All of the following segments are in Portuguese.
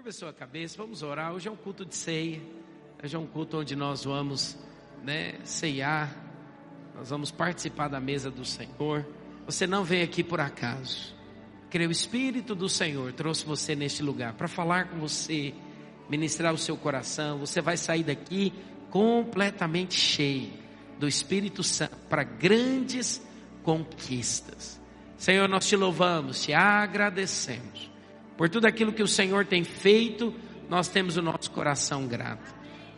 Curva sua cabeça, vamos orar. Hoje é um culto de ceia. Hoje é um culto onde nós vamos né, ceiar. Nós vamos participar da mesa do Senhor. Você não veio aqui por acaso. Creio o Espírito do Senhor trouxe você neste lugar para falar com você, ministrar o seu coração. Você vai sair daqui completamente cheio do Espírito Santo para grandes conquistas. Senhor, nós te louvamos, te agradecemos por tudo aquilo que o Senhor tem feito, nós temos o nosso coração grato.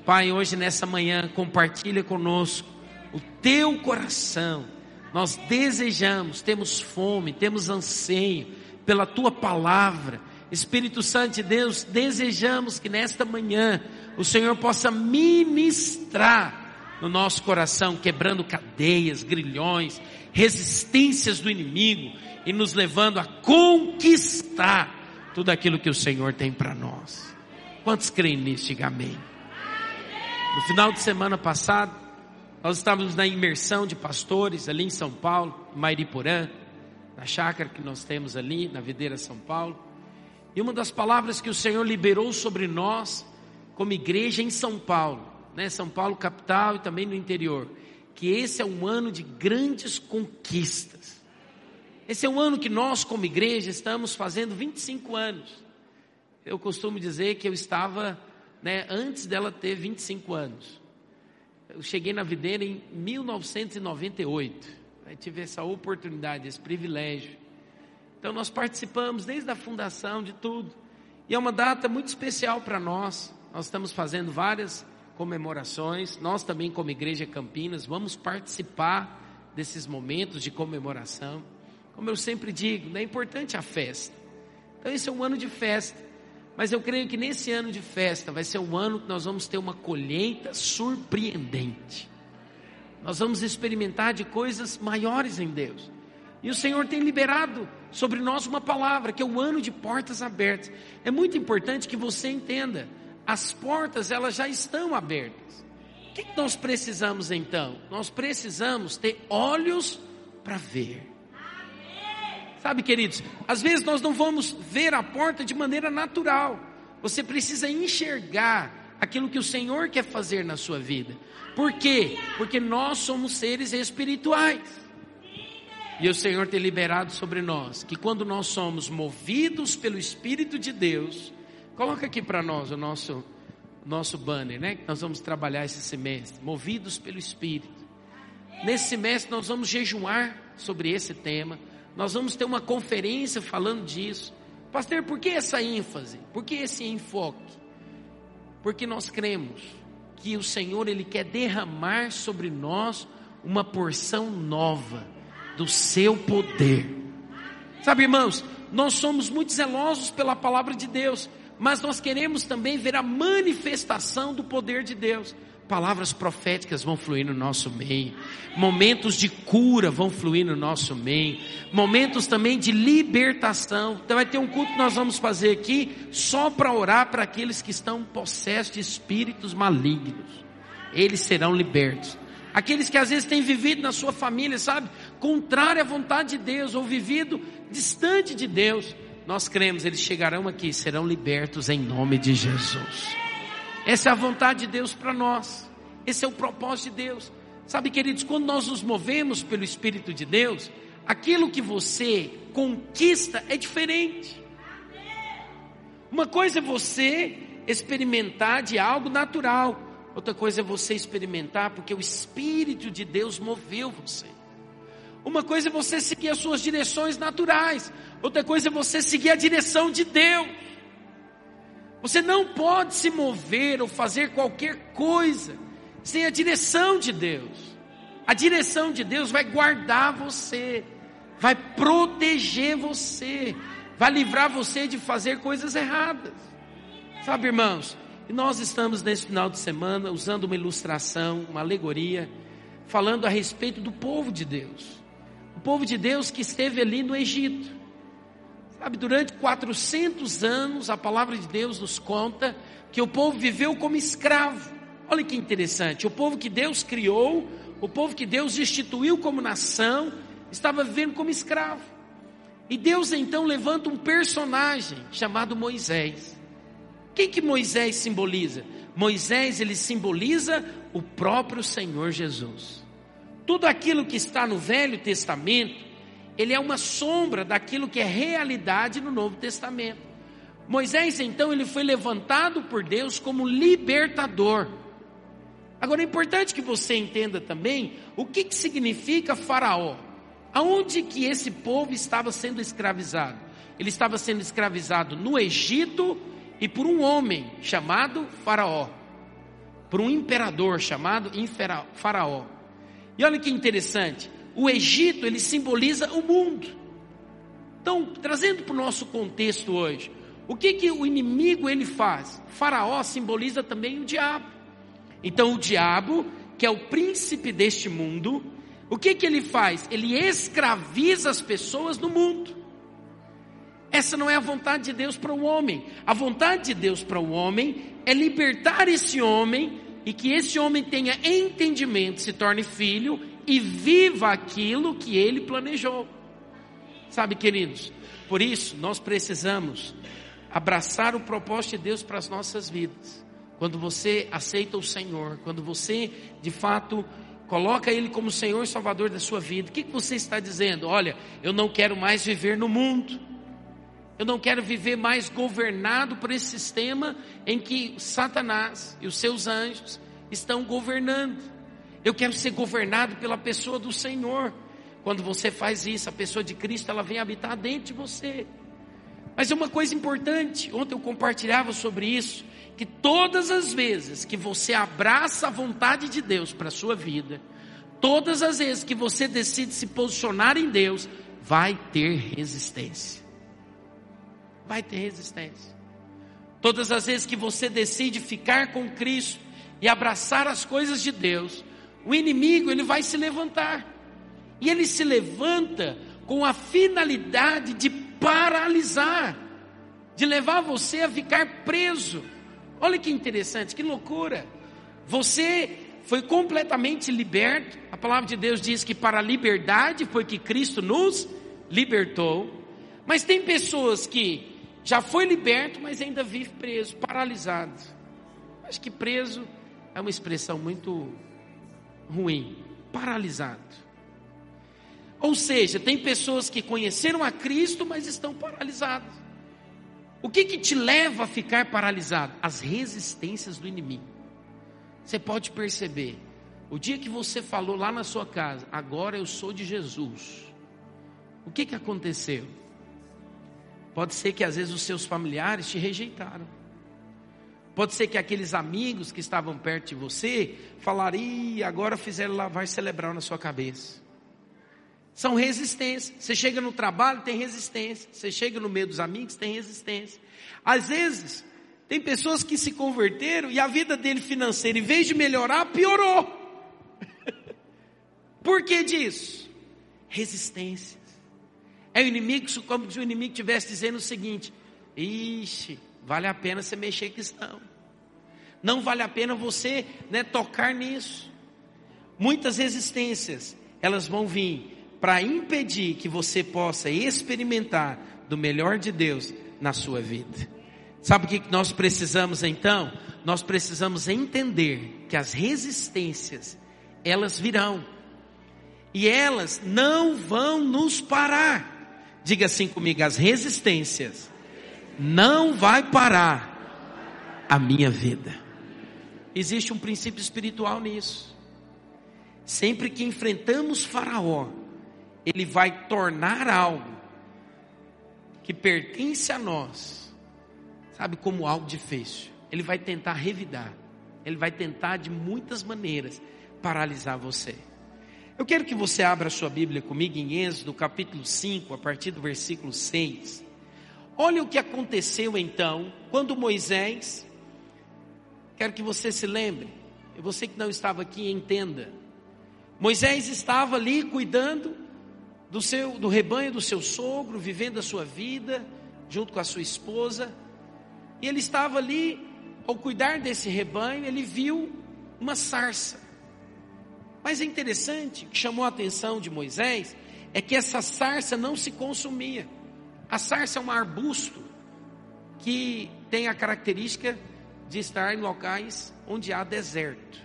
Pai, hoje nessa manhã, compartilha conosco o teu coração. Nós desejamos, temos fome, temos anseio pela tua palavra. Espírito Santo de Deus, desejamos que nesta manhã o Senhor possa ministrar no nosso coração, quebrando cadeias, grilhões, resistências do inimigo e nos levando a conquistar tudo aquilo que o Senhor tem para nós. Quantos creem nisso? Diga amém. No final de semana passado, nós estávamos na imersão de pastores ali em São Paulo, em Mairiporã, na chácara que nós temos ali, na Videira São Paulo. E uma das palavras que o Senhor liberou sobre nós, como igreja em São Paulo, né? São Paulo capital e também no interior, que esse é um ano de grandes conquistas. Esse é um ano que nós, como igreja, estamos fazendo 25 anos. Eu costumo dizer que eu estava né, antes dela ter 25 anos. Eu cheguei na videira em 1998. Aí tive essa oportunidade, esse privilégio. Então nós participamos desde a fundação de tudo. E é uma data muito especial para nós. Nós estamos fazendo várias comemorações. Nós também, como Igreja Campinas, vamos participar desses momentos de comemoração. Como eu sempre digo, é importante a festa. Então, esse é um ano de festa. Mas eu creio que nesse ano de festa vai ser um ano que nós vamos ter uma colheita surpreendente. Nós vamos experimentar de coisas maiores em Deus. E o Senhor tem liberado sobre nós uma palavra, que é o ano de portas abertas. É muito importante que você entenda, as portas elas já estão abertas. O que nós precisamos então? Nós precisamos ter olhos para ver. Sabe, queridos, às vezes nós não vamos ver a porta de maneira natural. Você precisa enxergar aquilo que o Senhor quer fazer na sua vida. Por quê? Porque nós somos seres espirituais. E o Senhor tem liberado sobre nós que quando nós somos movidos pelo Espírito de Deus, coloca aqui para nós o nosso nosso banner, né? Que nós vamos trabalhar esse semestre, movidos pelo Espírito. Nesse semestre nós vamos jejuar sobre esse tema nós vamos ter uma conferência falando disso. Pastor, por que essa ênfase? Por que esse enfoque? Porque nós cremos que o Senhor ele quer derramar sobre nós uma porção nova do seu poder. Sabe, irmãos, nós somos muito zelosos pela palavra de Deus, mas nós queremos também ver a manifestação do poder de Deus palavras proféticas vão fluir no nosso meio, momentos de cura vão fluir no nosso meio, momentos também de libertação. Então vai ter um culto que nós vamos fazer aqui só para orar para aqueles que estão possessos de espíritos malignos. Eles serão libertos. Aqueles que às vezes têm vivido na sua família, sabe, contrário à vontade de Deus ou vivido distante de Deus, nós cremos, eles chegarão aqui, serão libertos em nome de Jesus. Essa é a vontade de Deus para nós. Esse é o propósito de Deus. Sabe, queridos, quando nós nos movemos pelo Espírito de Deus, aquilo que você conquista é diferente. Uma coisa é você experimentar de algo natural, outra coisa é você experimentar porque o Espírito de Deus moveu você. Uma coisa é você seguir as suas direções naturais, outra coisa é você seguir a direção de Deus. Você não pode se mover ou fazer qualquer coisa sem a direção de Deus. A direção de Deus vai guardar você, vai proteger você, vai livrar você de fazer coisas erradas. Sabe, irmãos? E nós estamos nesse final de semana usando uma ilustração, uma alegoria, falando a respeito do povo de Deus. O povo de Deus que esteve ali no Egito. Sabe, durante 400 anos, a palavra de Deus nos conta que o povo viveu como escravo. Olha que interessante, o povo que Deus criou, o povo que Deus instituiu como nação, estava vivendo como escravo. E Deus então levanta um personagem chamado Moisés. Quem que Moisés simboliza? Moisés ele simboliza o próprio Senhor Jesus. Tudo aquilo que está no Velho Testamento, ele é uma sombra daquilo que é realidade no Novo Testamento. Moisés então ele foi levantado por Deus como libertador. Agora é importante que você entenda também o que, que significa Faraó. Aonde que esse povo estava sendo escravizado? Ele estava sendo escravizado no Egito e por um homem chamado Faraó, por um imperador chamado Faraó. E olha que interessante, o Egito ele simboliza o mundo. Então, trazendo para o nosso contexto hoje, o que que o inimigo ele faz? Faraó simboliza também o diabo. Então, o diabo, que é o príncipe deste mundo, o que que ele faz? Ele escraviza as pessoas no mundo. Essa não é a vontade de Deus para o homem. A vontade de Deus para o homem é libertar esse homem e que esse homem tenha entendimento, se torne filho e viva aquilo que ele planejou. Sabe, queridos? Por isso, nós precisamos abraçar o propósito de Deus para as nossas vidas. Quando você aceita o Senhor, quando você, de fato, coloca Ele como Senhor e Salvador da sua vida, o que você está dizendo? Olha, eu não quero mais viver no mundo. Eu não quero viver mais governado por esse sistema em que Satanás e os seus anjos estão governando. Eu quero ser governado pela pessoa do Senhor. Quando você faz isso, a pessoa de Cristo ela vem habitar dentro de você. Mas é uma coisa importante, ontem eu compartilhava sobre isso, que todas as vezes que você abraça a vontade de Deus para a sua vida, todas as vezes que você decide se posicionar em Deus, vai ter resistência vai ter resistência. Todas as vezes que você decide ficar com Cristo e abraçar as coisas de Deus, o inimigo ele vai se levantar. E ele se levanta com a finalidade de paralisar, de levar você a ficar preso. Olha que interessante, que loucura. Você foi completamente liberto. A palavra de Deus diz que para a liberdade foi que Cristo nos libertou. Mas tem pessoas que já foi liberto, mas ainda vive preso, paralisado. Acho que preso é uma expressão muito ruim. Paralisado. Ou seja, tem pessoas que conheceram a Cristo, mas estão paralisadas. O que, que te leva a ficar paralisado? As resistências do inimigo. Você pode perceber. O dia que você falou lá na sua casa, agora eu sou de Jesus. O que, que aconteceu? Pode ser que às vezes os seus familiares te rejeitaram. Pode ser que aqueles amigos que estavam perto de você falaram, e agora fizeram lavar celebrar na sua cabeça. São resistências. Você chega no trabalho, tem resistência. Você chega no meio dos amigos, tem resistência. Às vezes, tem pessoas que se converteram e a vida dele financeira, em vez de melhorar, piorou. Por que disso? Resistência. É o inimigo, como se o inimigo estivesse dizendo o seguinte: Ixi, vale a pena você mexer questão. Não vale a pena você né, tocar nisso. Muitas resistências, elas vão vir para impedir que você possa experimentar do melhor de Deus na sua vida. Sabe o que nós precisamos então? Nós precisamos entender que as resistências, elas virão. E elas não vão nos parar. Diga assim comigo: as resistências não vai parar a minha vida. Existe um princípio espiritual nisso. Sempre que enfrentamos Faraó, ele vai tornar algo que pertence a nós, sabe, como algo difícil. Ele vai tentar revidar, ele vai tentar de muitas maneiras paralisar você. Eu quero que você abra sua Bíblia comigo em Êxodo capítulo 5, a partir do versículo 6. Olha o que aconteceu então, quando Moisés, quero que você se lembre, você que não estava aqui entenda. Moisés estava ali cuidando do seu do rebanho do seu sogro, vivendo a sua vida junto com a sua esposa. E ele estava ali ao cuidar desse rebanho, ele viu uma sarça. Mas é interessante, que chamou a atenção de Moisés, é que essa sarça não se consumia. A sarça é um arbusto que tem a característica de estar em locais onde há deserto.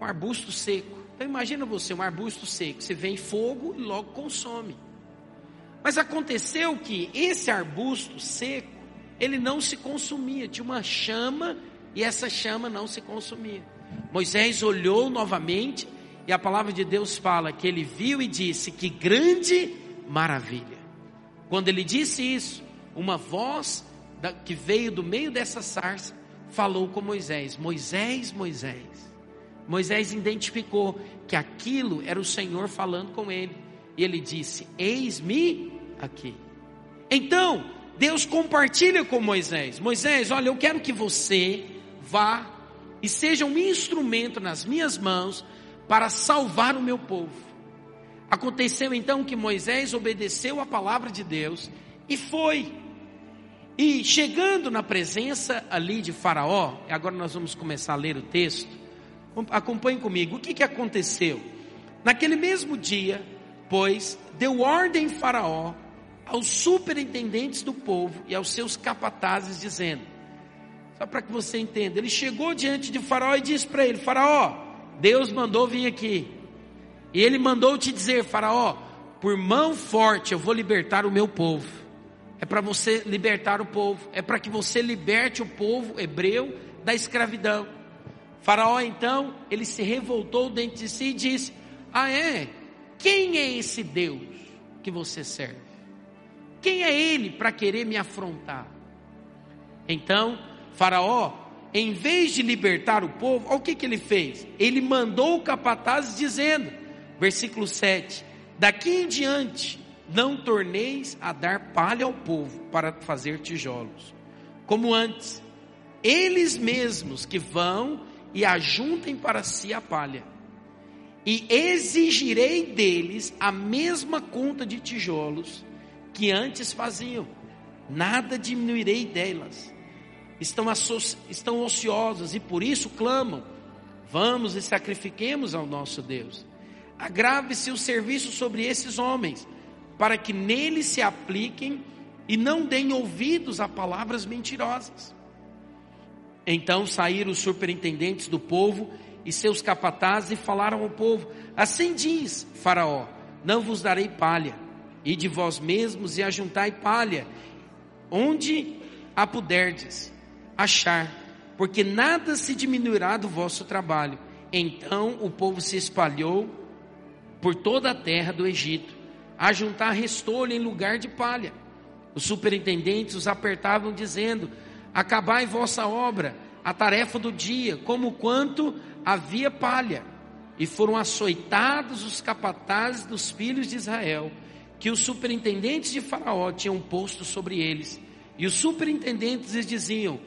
Um arbusto seco. Então imagina você, um arbusto seco, você vem fogo e logo consome. Mas aconteceu que esse arbusto seco, ele não se consumia, tinha uma chama e essa chama não se consumia. Moisés olhou novamente e a palavra de Deus fala que ele viu e disse: Que grande maravilha. Quando ele disse isso, uma voz que veio do meio dessa sarça falou com Moisés: Moisés, Moisés. Moisés identificou que aquilo era o Senhor falando com ele. E ele disse: Eis-me aqui. Então, Deus compartilha com Moisés: Moisés, olha, eu quero que você vá e seja um instrumento nas minhas mãos para salvar o meu povo. Aconteceu então que Moisés obedeceu a palavra de Deus e foi. E chegando na presença ali de Faraó, agora nós vamos começar a ler o texto. Acompanhe comigo. O que, que aconteceu? Naquele mesmo dia, pois, deu ordem Faraó aos superintendentes do povo e aos seus capatazes, dizendo: só para que você entenda, ele chegou diante de Faraó e disse para ele: Faraó, Deus mandou vir aqui. E ele mandou te dizer, Faraó, por mão forte eu vou libertar o meu povo. É para você libertar o povo, é para que você liberte o povo hebreu da escravidão. Faraó então, ele se revoltou dentro de si e disse: Ah, é? Quem é esse Deus que você serve? Quem é ele para querer me afrontar? Então, Faraó, em vez de libertar o povo, olha o que, que ele fez? Ele mandou o capataz dizendo, versículo 7: Daqui em diante, não torneis a dar palha ao povo para fazer tijolos, como antes, eles mesmos que vão e ajuntem para si a palha, e exigirei deles a mesma conta de tijolos que antes faziam, nada diminuirei delas. Estão, estão ociosos e por isso clamam: vamos e sacrifiquemos ao nosso Deus. Agrave-se o serviço sobre esses homens, para que neles se apliquem e não deem ouvidos a palavras mentirosas. Então saíram os superintendentes do povo e seus capatazes e falaram ao povo: Assim diz Faraó: Não vos darei palha, e de vós mesmos e ajuntai palha, onde a puderdes achar, porque nada se diminuirá do vosso trabalho. Então o povo se espalhou por toda a terra do Egito, a juntar restolho em lugar de palha. Os superintendentes os apertavam, dizendo: Acabai vossa obra, a tarefa do dia, como quanto havia palha. E foram açoitados os capatazes dos filhos de Israel, que os superintendentes de Faraó tinham posto sobre eles. E os superintendentes lhes diziam: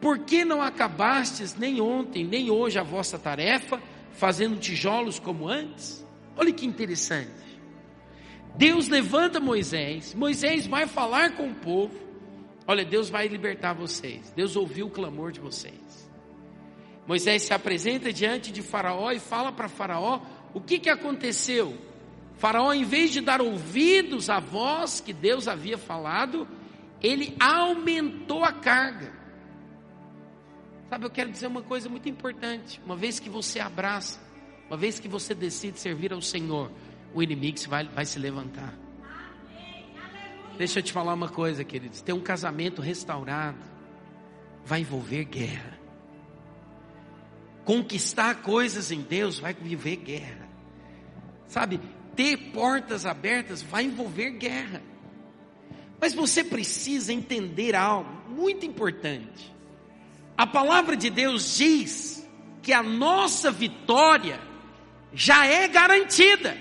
por que não acabastes nem ontem, nem hoje a vossa tarefa, fazendo tijolos como antes? Olha que interessante. Deus levanta Moisés, Moisés vai falar com o povo. Olha, Deus vai libertar vocês. Deus ouviu o clamor de vocês. Moisés se apresenta diante de Faraó e fala para Faraó o que, que aconteceu. Faraó, em vez de dar ouvidos à voz que Deus havia falado, ele aumentou a carga. Sabe, eu quero dizer uma coisa muito importante. Uma vez que você abraça, uma vez que você decide servir ao Senhor, o inimigo vai, vai se levantar. Deixa eu te falar uma coisa, queridos. Ter um casamento restaurado vai envolver guerra. Conquistar coisas em Deus vai viver guerra. Sabe, ter portas abertas vai envolver guerra. Mas você precisa entender algo muito importante. A palavra de Deus diz que a nossa vitória já é garantida.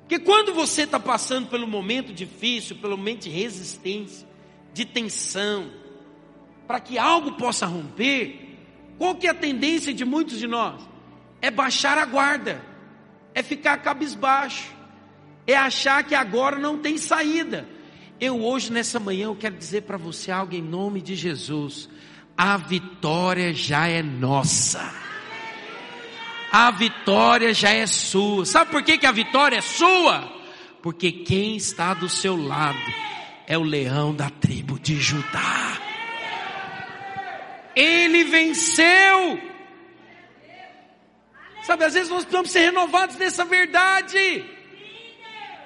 Porque quando você está passando pelo momento difícil, pelo momento de resistência, de tensão, para que algo possa romper, qual que é a tendência de muitos de nós? É baixar a guarda, é ficar cabisbaixo, é achar que agora não tem saída. Eu hoje, nessa manhã, eu quero dizer para você algo em nome de Jesus. A vitória já é nossa. A vitória já é sua. Sabe por que, que a vitória é sua? Porque quem está do seu lado é o leão da tribo de Judá. Ele venceu. Sabe, às vezes nós precisamos ser renovados nessa verdade.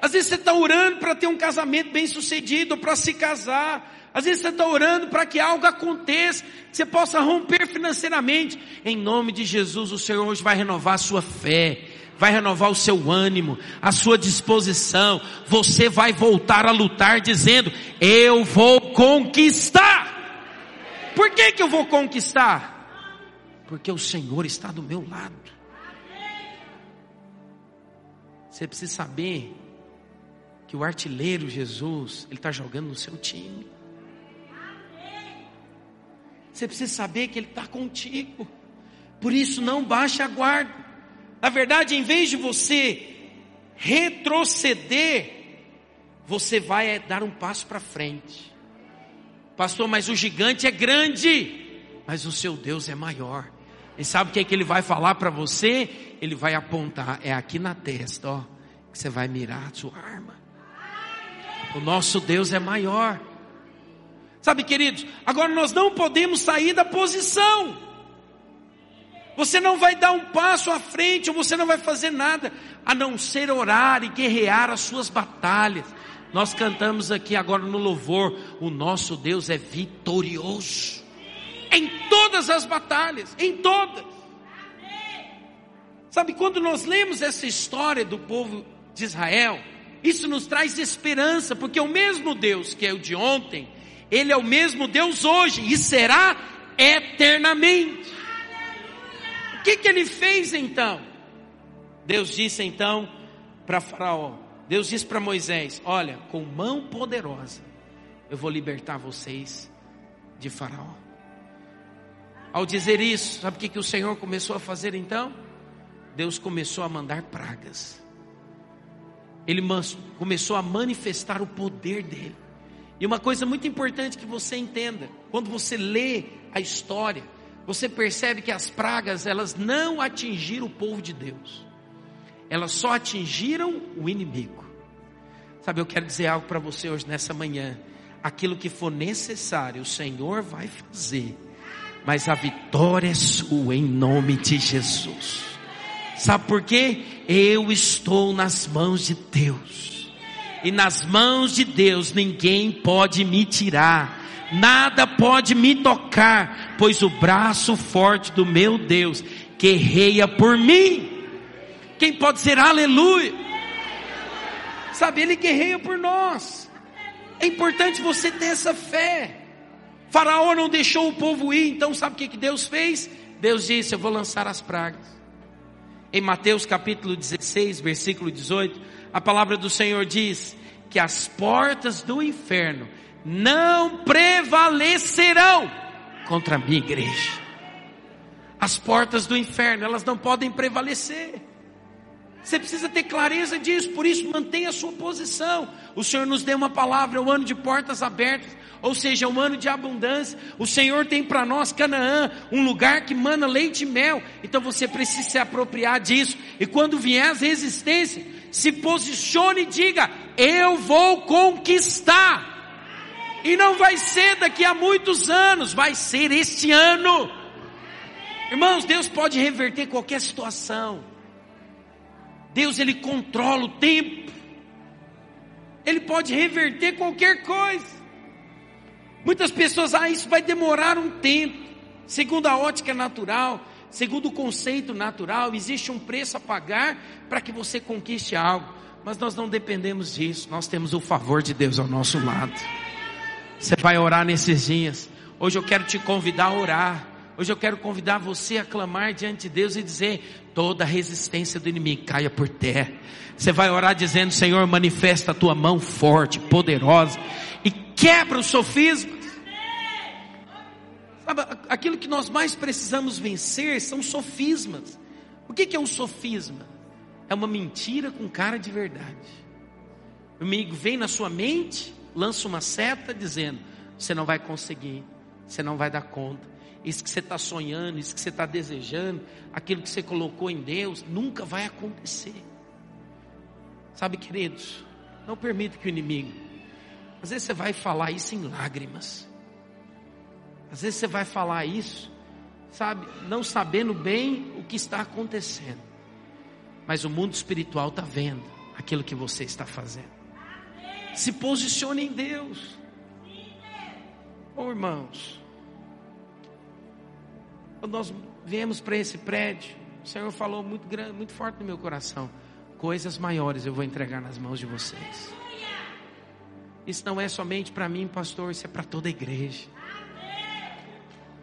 Às vezes você está orando para ter um casamento bem sucedido, para se casar. Às vezes você está orando para que algo aconteça, que você possa romper financeiramente. Em nome de Jesus, o Senhor hoje vai renovar a sua fé, vai renovar o seu ânimo, a sua disposição. Você vai voltar a lutar dizendo: Eu vou conquistar. Por que, que eu vou conquistar? Porque o Senhor está do meu lado. Você precisa saber que o artilheiro Jesus, ele está jogando no seu time. Você precisa saber que ele está contigo. Por isso não baixe a guarda. Na verdade, em vez de você retroceder, você vai é, dar um passo para frente. Pastor, mas o gigante é grande, mas o seu Deus é maior. E sabe o que é que ele vai falar para você? Ele vai apontar, é aqui na testa, ó, que você vai mirar a sua arma. O nosso Deus é maior. Sabe, queridos, agora nós não podemos sair da posição. Você não vai dar um passo à frente, ou você não vai fazer nada, a não ser orar e guerrear as suas batalhas. Nós cantamos aqui agora no louvor: o nosso Deus é vitorioso em todas as batalhas, em todas. Sabe, quando nós lemos essa história do povo de Israel, isso nos traz esperança, porque o mesmo Deus que é o de ontem, Ele é o mesmo Deus hoje e será eternamente. O que, que ele fez então? Deus disse então para Faraó: Deus disse para Moisés: Olha, com mão poderosa eu vou libertar vocês de Faraó. Ao dizer isso, sabe o que, que o Senhor começou a fazer então? Deus começou a mandar pragas. Ele começou a manifestar o poder dele. E uma coisa muito importante que você entenda, quando você lê a história, você percebe que as pragas, elas não atingiram o povo de Deus. Elas só atingiram o inimigo. Sabe, eu quero dizer algo para você hoje nessa manhã. Aquilo que for necessário, o Senhor vai fazer mas a vitória é sua em nome de Jesus. Sabe por quê? Eu estou nas mãos de Deus. E nas mãos de Deus ninguém pode me tirar. Nada pode me tocar, pois o braço forte do meu Deus guerreia por mim. Quem pode ser aleluia? Sabe, ele guerreia por nós. É importante você ter essa fé. Faraó não deixou o povo ir, então sabe o que, que Deus fez? Deus disse: Eu vou lançar as pragas. Em Mateus capítulo 16, versículo 18, a palavra do Senhor diz que as portas do inferno não prevalecerão contra a minha igreja. As portas do inferno, elas não podem prevalecer. Você precisa ter clareza disso, por isso mantenha a sua posição. O Senhor nos deu uma palavra, o ano de portas abertas ou seja, um ano de abundância. O Senhor tem para nós Canaã, um lugar que mana leite e mel. Então você precisa se apropriar disso. E quando vier as resistências, se posicione e diga: Eu vou conquistar. E não vai ser daqui a muitos anos, vai ser este ano. Irmãos, Deus pode reverter qualquer situação. Deus ele controla o tempo. Ele pode reverter qualquer coisa. Muitas pessoas, ah, isso vai demorar um tempo. Segundo a ótica natural, segundo o conceito natural, existe um preço a pagar para que você conquiste algo. Mas nós não dependemos disso, nós temos o favor de Deus ao nosso lado. Você vai orar nesses dias. Hoje eu quero te convidar a orar. Hoje eu quero convidar você a clamar diante de Deus e dizer: toda resistência do inimigo caia por terra. Você vai orar dizendo: Senhor, manifesta a tua mão forte, poderosa e quebra o sofisma. Aquilo que nós mais precisamos vencer são sofismas. O que é um sofisma? É uma mentira com cara de verdade. O inimigo vem na sua mente, lança uma seta dizendo: você não vai conseguir, você não vai dar conta. Isso que você está sonhando, isso que você está desejando, aquilo que você colocou em Deus, nunca vai acontecer. Sabe, queridos, não permita que o inimigo Às vezes você vai falar isso em lágrimas. Às vezes você vai falar isso, sabe, não sabendo bem o que está acontecendo. Mas o mundo espiritual está vendo aquilo que você está fazendo. Se posicione em Deus. Oh, irmãos, quando nós viemos para esse prédio, o Senhor falou muito grande, muito forte no meu coração. Coisas maiores eu vou entregar nas mãos de vocês. Isso não é somente para mim, pastor, isso é para toda a igreja.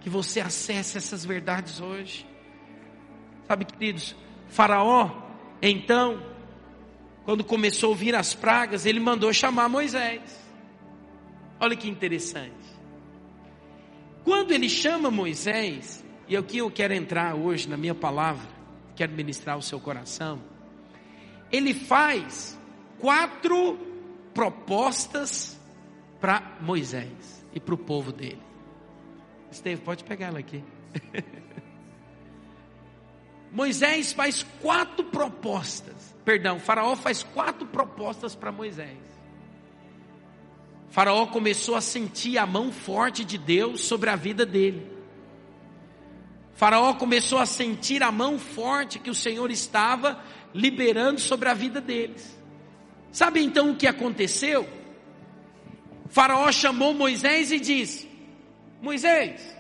Que você acesse essas verdades hoje. Sabe, queridos, Faraó, então, quando começou a vir as pragas, ele mandou chamar Moisés. Olha que interessante. Quando ele chama Moisés, e aqui eu quero entrar hoje na minha palavra, quero ministrar o seu coração. Ele faz quatro propostas para Moisés e para o povo dele. Esteve, pode pegar ela aqui. Moisés faz quatro propostas. Perdão, Faraó faz quatro propostas para Moisés. Faraó começou a sentir a mão forte de Deus sobre a vida dele. Faraó começou a sentir a mão forte que o Senhor estava liberando sobre a vida deles. Sabe então o que aconteceu? Faraó chamou Moisés e disse: Moisés,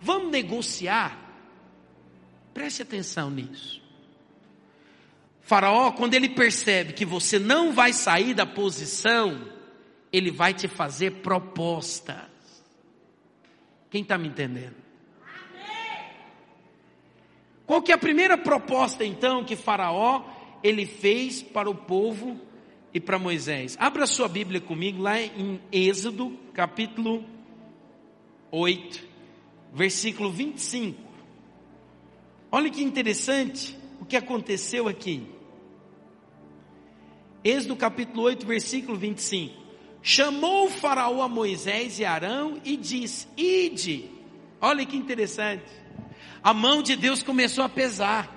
vamos negociar. Preste atenção nisso. Faraó, quando ele percebe que você não vai sair da posição, ele vai te fazer propostas. Quem está me entendendo? Qual que é a primeira proposta então que Faraó ele fez para o povo e para Moisés? Abra sua Bíblia comigo lá em Êxodo, capítulo 8, versículo 25. Olha que interessante o que aconteceu aqui. Êxodo capítulo 8, versículo 25. Chamou o faraó a Moisés e Arão e disse: Ide. Olha que interessante a mão de Deus começou a pesar.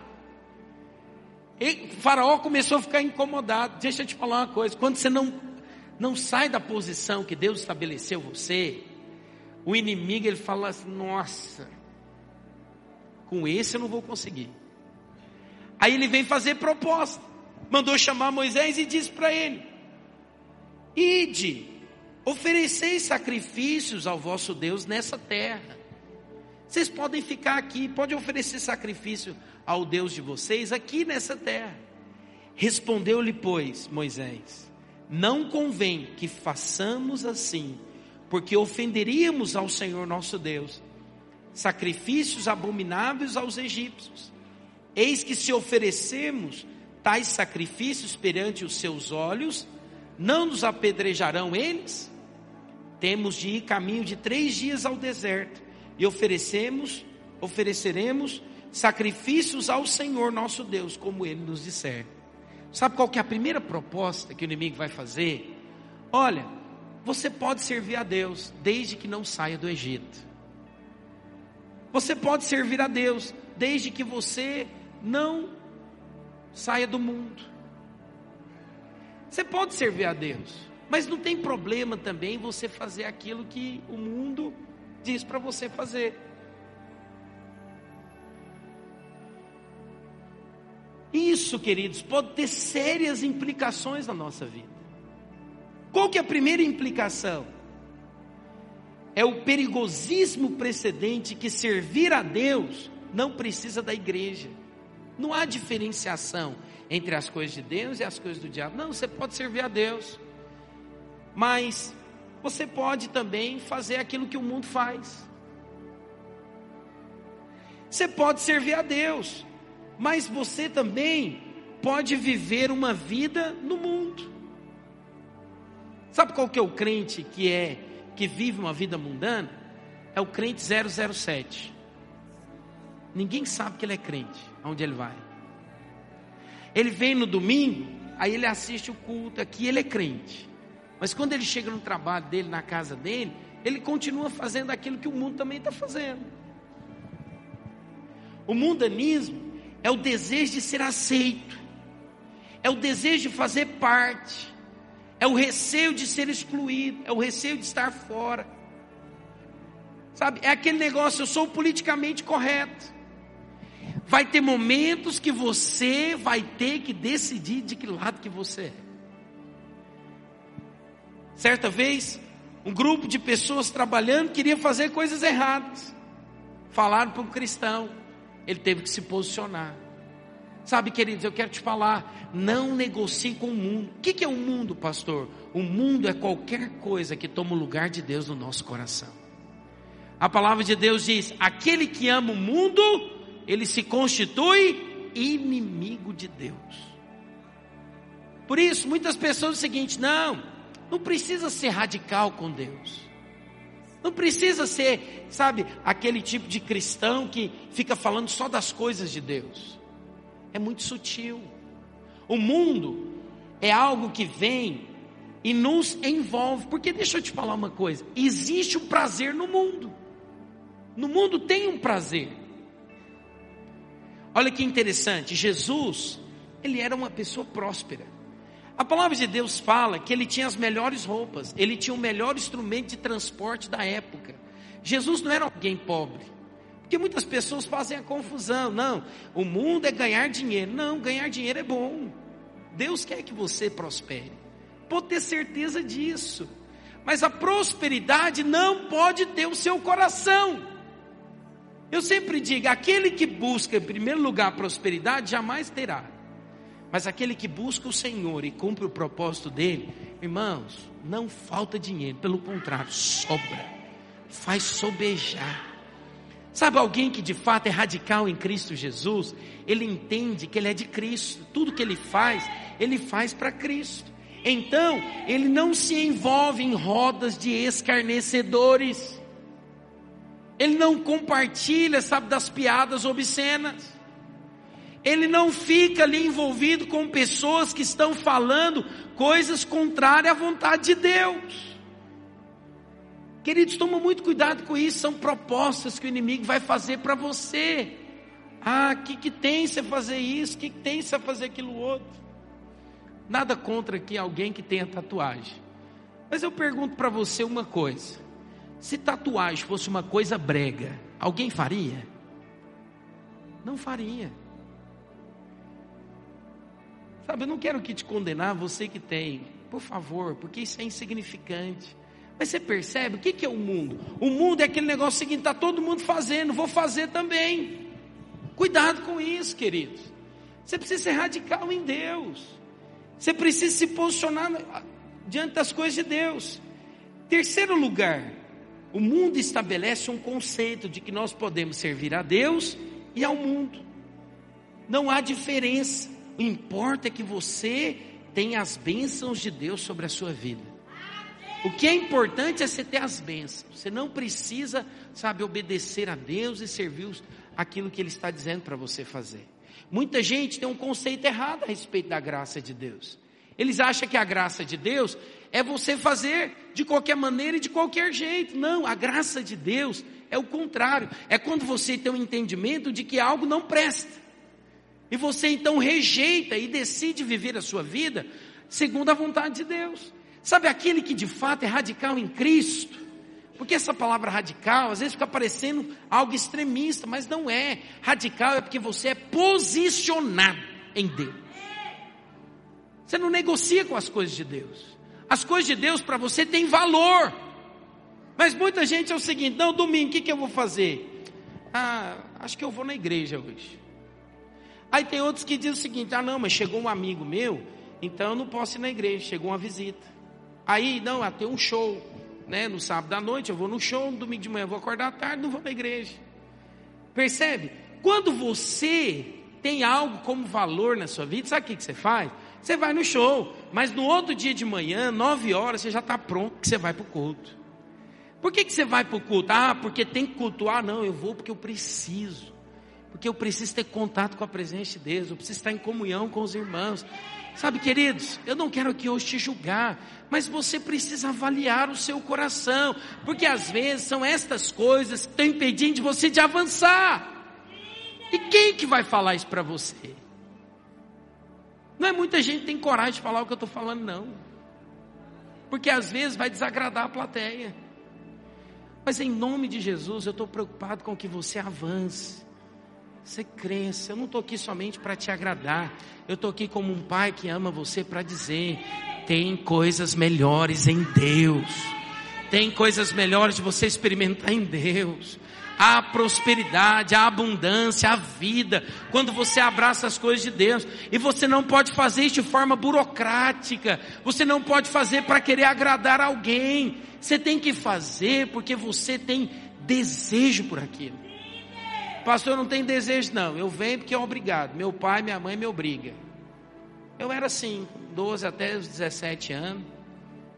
E faraó começou a ficar incomodado. Deixa eu te falar uma coisa: quando você não, não sai da posição que Deus estabeleceu você, o inimigo ele fala assim: nossa, com esse eu não vou conseguir. Aí ele vem fazer proposta, mandou chamar Moisés e disse para ele: Ide, ofereceis sacrifícios ao vosso Deus nessa terra. Vocês podem ficar aqui, podem oferecer sacrifício ao Deus de vocês aqui nessa terra. Respondeu-lhe, pois, Moisés: Não convém que façamos assim, porque ofenderíamos ao Senhor nosso Deus. Sacrifícios abomináveis aos egípcios. Eis que se oferecemos tais sacrifícios perante os seus olhos, não nos apedrejarão eles? Temos de ir caminho de três dias ao deserto e oferecemos, ofereceremos sacrifícios ao Senhor nosso Deus, como ele nos disser. Sabe qual que é a primeira proposta que o inimigo vai fazer? Olha, você pode servir a Deus desde que não saia do Egito. Você pode servir a Deus desde que você não saia do mundo. Você pode servir a Deus, mas não tem problema também você fazer aquilo que o mundo diz para você fazer. Isso, queridos, pode ter sérias implicações na nossa vida. Qual que é a primeira implicação? É o perigosíssimo precedente que servir a Deus não precisa da igreja. Não há diferenciação entre as coisas de Deus e as coisas do diabo. Não, você pode servir a Deus. Mas você pode também fazer aquilo que o mundo faz. Você pode servir a Deus, mas você também pode viver uma vida no mundo. Sabe qual que é o crente que é que vive uma vida mundana? É o crente 007. Ninguém sabe que ele é crente, aonde ele vai. Ele vem no domingo, aí ele assiste o culto aqui, ele é crente. Mas quando ele chega no trabalho dele, na casa dele, ele continua fazendo aquilo que o mundo também está fazendo. O mundanismo é o desejo de ser aceito, é o desejo de fazer parte, é o receio de ser excluído, é o receio de estar fora. Sabe, é aquele negócio, eu sou politicamente correto. Vai ter momentos que você vai ter que decidir de que lado que você é. Certa vez, um grupo de pessoas trabalhando queria fazer coisas erradas. Falaram para um cristão, ele teve que se posicionar. Sabe, queridos, eu quero te falar, não negocie com o mundo. O que é o mundo, pastor? O mundo é qualquer coisa que toma o lugar de Deus no nosso coração. A palavra de Deus diz: aquele que ama o mundo, ele se constitui inimigo de Deus. Por isso, muitas pessoas dizem o seguinte: não, não precisa ser radical com Deus. Não precisa ser, sabe, aquele tipo de cristão que fica falando só das coisas de Deus é muito sutil. O mundo é algo que vem e nos envolve. Porque deixa eu te falar uma coisa: existe um prazer no mundo. No mundo tem um prazer. Olha que interessante, Jesus, ele era uma pessoa próspera. A palavra de Deus fala que ele tinha as melhores roupas, ele tinha o melhor instrumento de transporte da época. Jesus não era alguém pobre. Porque muitas pessoas fazem a confusão. Não, o mundo é ganhar dinheiro. Não, ganhar dinheiro é bom. Deus quer que você prospere. Pode ter certeza disso. Mas a prosperidade não pode ter o seu coração. Eu sempre digo: aquele que busca em primeiro lugar a prosperidade jamais terá. Mas aquele que busca o Senhor e cumpre o propósito dele, irmãos, não falta dinheiro, pelo contrário, sobra, faz sobejar. Sabe alguém que de fato é radical em Cristo Jesus? Ele entende que ele é de Cristo. Tudo que ele faz, ele faz para Cristo. Então, ele não se envolve em rodas de escarnecedores. Ele não compartilha, sabe, das piadas obscenas. Ele não fica ali envolvido com pessoas que estão falando coisas contrárias à vontade de Deus. Queridos, toma muito cuidado com isso, são propostas que o inimigo vai fazer para você. Ah, o que, que tem você fazer isso? O que, que tem você fazer aquilo outro? Nada contra aqui alguém que tenha tatuagem. Mas eu pergunto para você uma coisa: se tatuagem fosse uma coisa brega, alguém faria? Não faria. Sabe, eu não quero que te condenar, você que tem, por favor, porque isso é insignificante. Mas você percebe o que, que é o mundo? O mundo é aquele negócio seguinte: está todo mundo fazendo, vou fazer também. Cuidado com isso, queridos. Você precisa ser radical em Deus. Você precisa se posicionar diante das coisas de Deus. Terceiro lugar, o mundo estabelece um conceito de que nós podemos servir a Deus e ao mundo. Não há diferença. O importa é que você tenha as bênçãos de Deus sobre a sua vida. O que é importante é você ter as bênçãos. Você não precisa, sabe, obedecer a Deus e servir aquilo que Ele está dizendo para você fazer. Muita gente tem um conceito errado a respeito da graça de Deus. Eles acham que a graça de Deus é você fazer de qualquer maneira e de qualquer jeito. Não, a graça de Deus é o contrário. É quando você tem um entendimento de que algo não presta. E você então rejeita e decide viver a sua vida segundo a vontade de Deus. Sabe aquele que de fato é radical em Cristo? Porque essa palavra radical às vezes fica parecendo algo extremista, mas não é. Radical é porque você é posicionado em Deus. Você não negocia com as coisas de Deus. As coisas de Deus para você têm valor. Mas muita gente é o seguinte: não, domingo, o que, que eu vou fazer? Ah, acho que eu vou na igreja hoje. Aí tem outros que dizem o seguinte: ah, não, mas chegou um amigo meu, então eu não posso ir na igreja, chegou uma visita. Aí, não, ah, tem um show, né? No sábado à noite eu vou no show, no domingo de manhã eu vou acordar à tarde, não vou na igreja. Percebe? Quando você tem algo como valor na sua vida, sabe o que, que você faz? Você vai no show, mas no outro dia de manhã, nove horas, você já está pronto que você vai para o culto. Por que, que você vai para o culto? Ah, porque tem que cultuar? Não, eu vou porque eu preciso. Porque eu preciso ter contato com a presença de Deus, eu preciso estar em comunhão com os irmãos. Sabe, queridos, eu não quero aqui hoje te julgar, mas você precisa avaliar o seu coração, porque às vezes são estas coisas que estão impedindo você de avançar. E quem que vai falar isso para você? Não é muita gente que tem coragem de falar o que eu estou falando, não. porque às vezes vai desagradar a plateia. Mas em nome de Jesus, eu estou preocupado com que você avance, você cresça. Eu não estou aqui somente para te agradar, eu estou aqui como um pai que ama você para dizer: tem coisas melhores em Deus, tem coisas melhores de você experimentar em Deus a prosperidade, a abundância, a vida, quando você abraça as coisas de Deus. E você não pode fazer isso de forma burocrática, você não pode fazer para querer agradar alguém. Você tem que fazer porque você tem desejo por aquilo. Pastor, não tenho desejo não, eu venho porque é obrigado. Meu pai, minha mãe me obriga. Eu era assim, 12 até os 17 anos.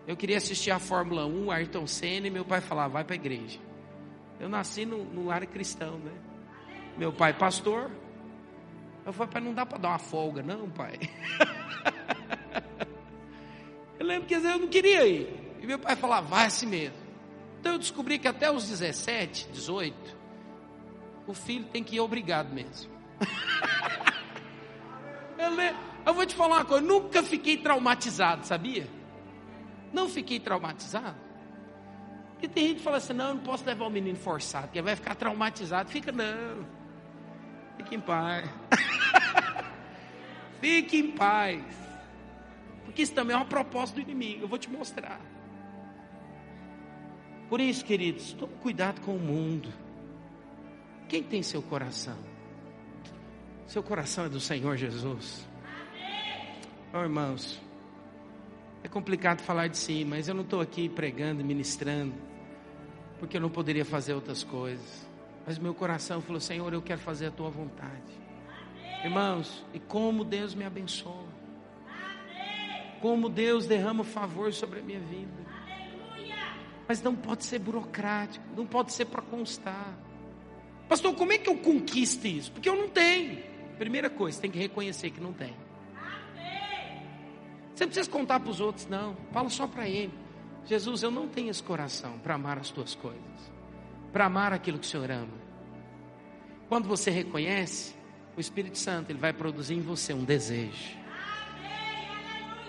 Eu queria assistir a Fórmula 1, Ayrton Senna, e meu pai falava, vai para a igreja. Eu nasci no, no lar cristão, né? Meu pai, pastor. Eu falei, pai, não dá para dar uma folga, não, pai. eu lembro que às vezes eu não queria ir. E meu pai falava, vai assim mesmo. Então eu descobri que até os 17, 18, o filho tem que ir obrigado mesmo. eu, vou te falar uma coisa, nunca fiquei traumatizado, sabia? Não fiquei traumatizado. Porque tem gente que fala assim: não, eu não posso levar o menino forçado, porque vai ficar traumatizado. Fica, não. Fique em paz. Fique em paz. Porque isso também é uma proposta do inimigo. Eu vou te mostrar. Por isso, queridos, tome cuidado com o mundo. Quem tem seu coração? Seu coração é do Senhor Jesus. Oh, irmãos, é complicado falar de si, mas eu não estou aqui pregando, ministrando porque eu não poderia fazer outras coisas. Mas meu coração falou: Senhor, eu quero fazer a tua vontade. Amém. Irmãos, e como Deus me abençoa. Amém. Como Deus derrama favor sobre a minha vida. Aleluia. Mas não pode ser burocrático, não pode ser para constar. Pastor, como é que eu conquisto isso? Porque eu não tenho. Primeira coisa, tem que reconhecer que não tem. Você não precisa contar para os outros, não. Fala só para ele. Jesus, eu não tenho esse coração para amar as tuas coisas, para amar aquilo que o Senhor ama. Quando você reconhece, o Espírito Santo ele vai produzir em você um desejo.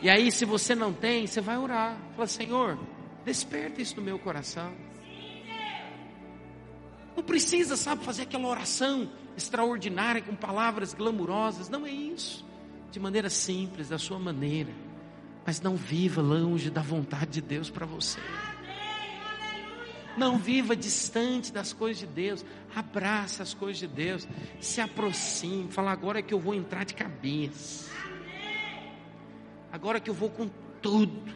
E aí, se você não tem, você vai orar. Fala, Senhor, desperta isso no meu coração. Não precisa, sabe, fazer aquela oração extraordinária com palavras glamurosas. Não é isso. De maneira simples, da sua maneira mas não viva longe da vontade de Deus para você. Não viva distante das coisas de Deus. Abraça as coisas de Deus. Se aproxime. Fala, agora é que eu vou entrar de cabeça. Agora é que eu vou com tudo.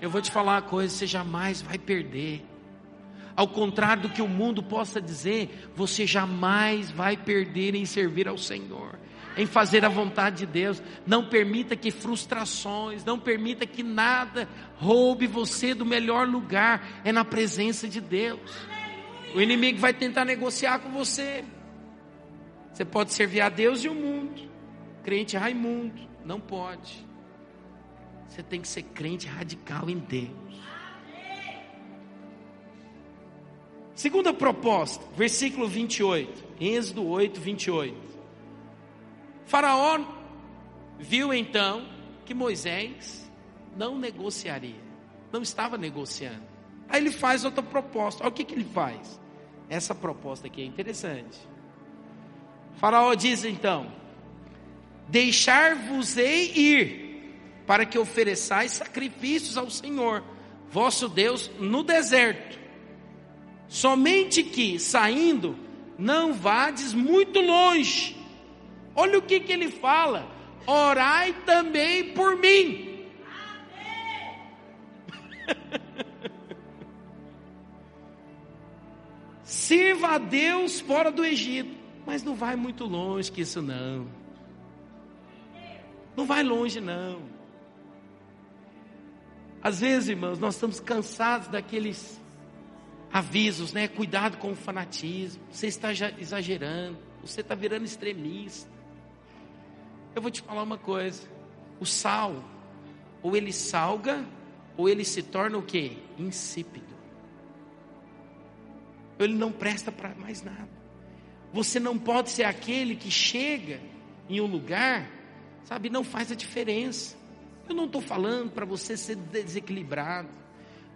Eu vou te falar uma coisa: você jamais vai perder. Ao contrário do que o mundo possa dizer, você jamais vai perder em servir ao Senhor em fazer a vontade de Deus. Não permita que frustrações, não permita que nada roube você do melhor lugar, é na presença de Deus. O inimigo vai tentar negociar com você. Você pode servir a Deus e o mundo. Crente Raimundo, não pode. Você tem que ser crente radical em Deus. Segunda proposta, versículo 28, Êxodo 8, 28. Faraó viu então que Moisés não negociaria, não estava negociando. Aí ele faz outra proposta. Olha o que, que ele faz. Essa proposta aqui é interessante. Faraó diz então: Deixar-vos-ei ir, para que ofereçais sacrifícios ao Senhor, vosso Deus, no deserto. Somente que, saindo, não vades muito longe Olha o que, que ele fala: orai também por mim. Sirva a Deus fora do Egito, mas não vai muito longe que isso não. Não vai longe não. Às vezes, irmãos, nós estamos cansados daqueles avisos, né? Cuidado com o fanatismo. Você está exagerando. Você está virando extremista. Eu vou te falar uma coisa: o sal, ou ele salga, ou ele se torna o que? Insípido. Ele não presta para mais nada. Você não pode ser aquele que chega em um lugar, sabe, não faz a diferença. Eu não estou falando para você ser desequilibrado.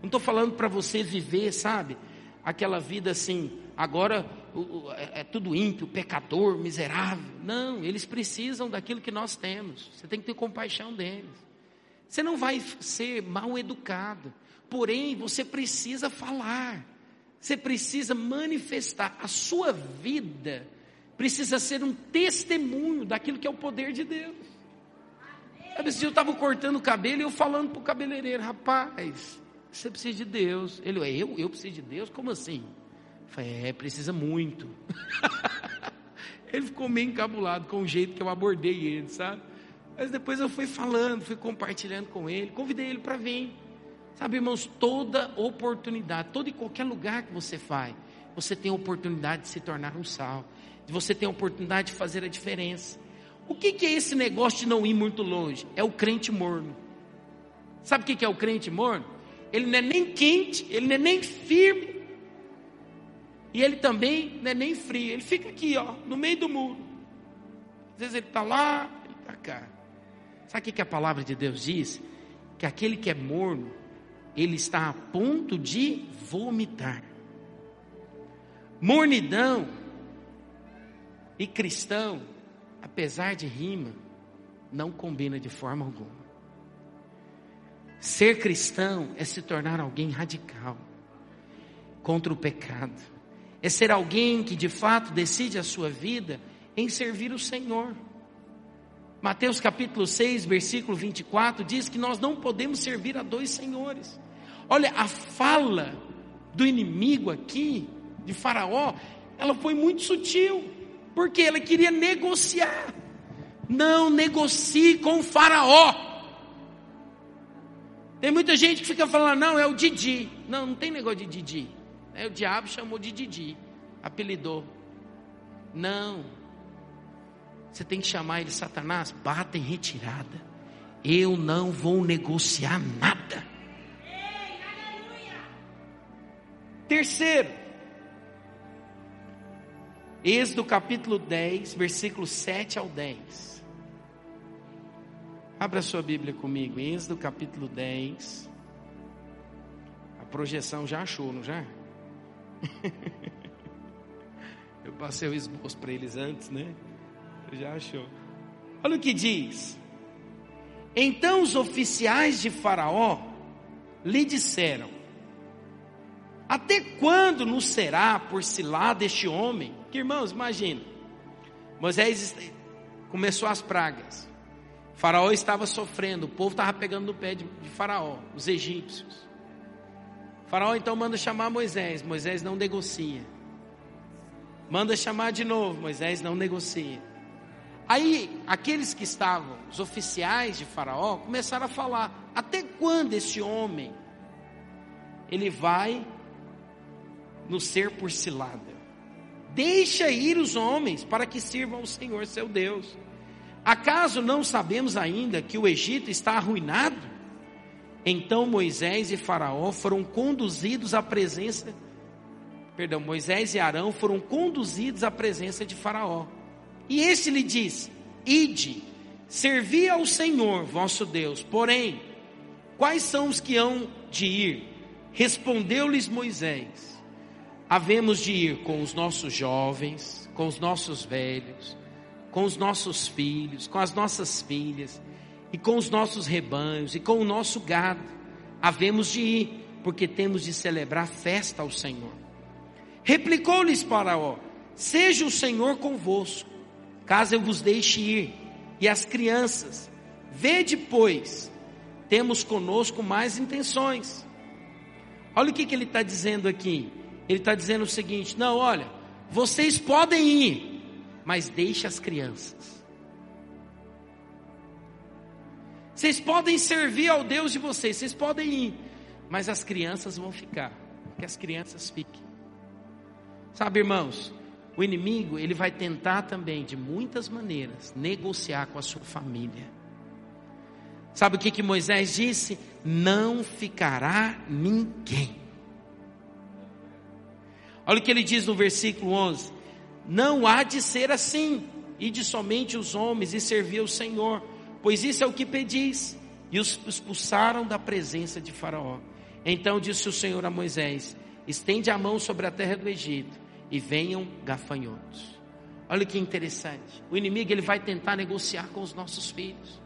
Não estou falando para você viver, sabe? Aquela vida assim, agora é, é tudo ímpio, pecador, miserável. Não, eles precisam daquilo que nós temos. Você tem que ter compaixão deles. Você não vai ser mal educado. Porém, você precisa falar. Você precisa manifestar. A sua vida precisa ser um testemunho daquilo que é o poder de Deus. Eu estava cortando o cabelo e eu falando para o cabeleireiro, rapaz, você precisa de Deus. Ele, eu, eu preciso de Deus? Como assim? Eu falei, é, precisa muito. ele ficou meio encabulado com o jeito que eu abordei ele, sabe? Mas depois eu fui falando, fui compartilhando com ele, convidei ele para vir. Sabe, irmãos, toda oportunidade, todo e qualquer lugar que você vai, você tem a oportunidade de se tornar um sal, você ter a oportunidade de fazer a diferença. O que, que é esse negócio de não ir muito longe? É o crente morno. Sabe o que, que é o crente morno? Ele não é nem quente, ele não é nem firme, e ele também não é nem frio. Ele fica aqui, ó, no meio do muro. Às vezes ele está lá, ele está cá. Sabe o que, a palavra de Deus diz? Que aquele que é morno, ele está a ponto de vomitar. Mornidão e cristão, apesar de rima, não combina de forma alguma. Ser cristão é se tornar alguém radical contra o pecado. É ser alguém que de fato decide a sua vida em servir o Senhor. Mateus capítulo 6, versículo 24 diz que nós não podemos servir a dois senhores. Olha, a fala do inimigo aqui, de Faraó, ela foi muito sutil, porque ela queria negociar. Não negocie com Faraó. Tem muita gente que fica falando, não, é o Didi. Não, não tem negócio de Didi. É, o diabo chamou de Didi, apelidou. Não. Você tem que chamar ele, Satanás, bata em retirada. Eu não vou negociar nada. Terceiro, Êxodo capítulo 10, versículos 7 ao 10. Abra sua Bíblia comigo, Êxodo capítulo 10. A projeção já achou, não já? Eu passei o esboço para eles antes, né? Já achou. Olha o que diz. Então os oficiais de Faraó lhe disseram: até quando nos será por cilada este homem? Que irmãos, imagina. Moisés começou as pragas. Faraó estava sofrendo, o povo estava pegando no pé de, de Faraó, os egípcios. Faraó então manda chamar Moisés, Moisés não negocia. Manda chamar de novo, Moisés não negocia. Aí, aqueles que estavam, os oficiais de Faraó, começaram a falar: até quando esse homem ele vai no ser por cilada. Deixa ir os homens para que sirvam o Senhor seu Deus. Acaso não sabemos ainda que o Egito está arruinado? Então Moisés e Faraó foram conduzidos à presença, perdão, Moisés e Arão foram conduzidos à presença de Faraó. E este lhe disse: Ide, servi ao Senhor vosso Deus. Porém, quais são os que hão de ir? Respondeu-lhes Moisés: havemos de ir com os nossos jovens, com os nossos velhos, com os nossos filhos, com as nossas filhas, e com os nossos rebanhos, e com o nosso gado. Havemos de ir, porque temos de celebrar festa ao Senhor. Replicou-lhes Faraó: Seja o Senhor convosco, caso eu vos deixe ir, e as crianças, vede, pois, temos conosco mais intenções. Olha o que, que ele está dizendo aqui. Ele está dizendo o seguinte: não, olha, vocês podem ir, mas deixe as crianças. Vocês podem servir ao Deus de vocês, vocês podem ir, mas as crianças vão ficar, que as crianças fiquem. Sabe, irmãos, o inimigo ele vai tentar também, de muitas maneiras, negociar com a sua família. Sabe o que, que Moisés disse? Não ficará ninguém. Olha o que ele diz no versículo 11: Não há de ser assim, e de somente os homens e servir o Senhor, pois isso é o que pedis. e os expulsaram da presença de Faraó. Então disse o Senhor a Moisés: Estende a mão sobre a terra do Egito e venham gafanhotos. Olha que interessante. O inimigo ele vai tentar negociar com os nossos filhos.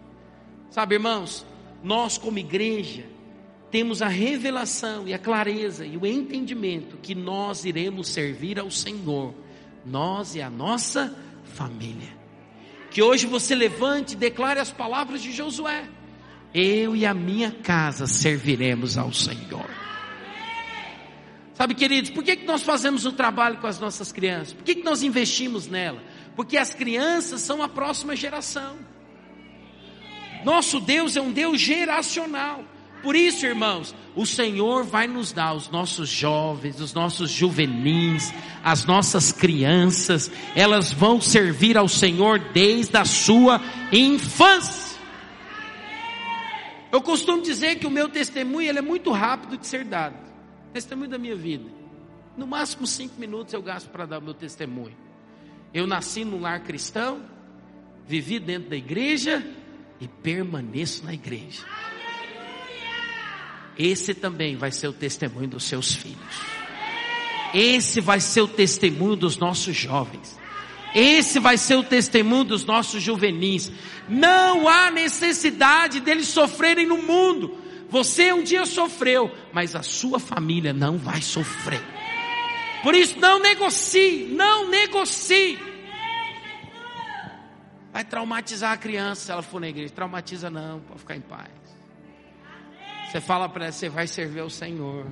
Sabe, irmãos, nós como igreja temos a revelação e a clareza e o entendimento que nós iremos servir ao Senhor, nós e a nossa família. Que hoje você levante e declare as palavras de Josué. Eu e a minha casa serviremos ao Senhor. Sabe, queridos, por que, que nós fazemos o trabalho com as nossas crianças? Por que, que nós investimos nela? Porque as crianças são a próxima geração. Nosso Deus é um Deus geracional. Por isso, irmãos, o Senhor vai nos dar os nossos jovens, os nossos juvenis, as nossas crianças, elas vão servir ao Senhor desde a sua infância. Eu costumo dizer que o meu testemunho ele é muito rápido de ser dado. Testemunho da minha vida. No máximo cinco minutos eu gasto para dar o meu testemunho. Eu nasci num lar cristão, vivi dentro da igreja e permaneço na igreja. Esse também vai ser o testemunho dos seus filhos. Esse vai ser o testemunho dos nossos jovens. Esse vai ser o testemunho dos nossos juvenis. Não há necessidade deles sofrerem no mundo. Você um dia sofreu, mas a sua família não vai sofrer. Por isso, não negocie, não negocie. Vai traumatizar a criança se ela for na igreja. Traumatiza não, pode ficar em paz. Você fala para ela, você vai servir ao Senhor.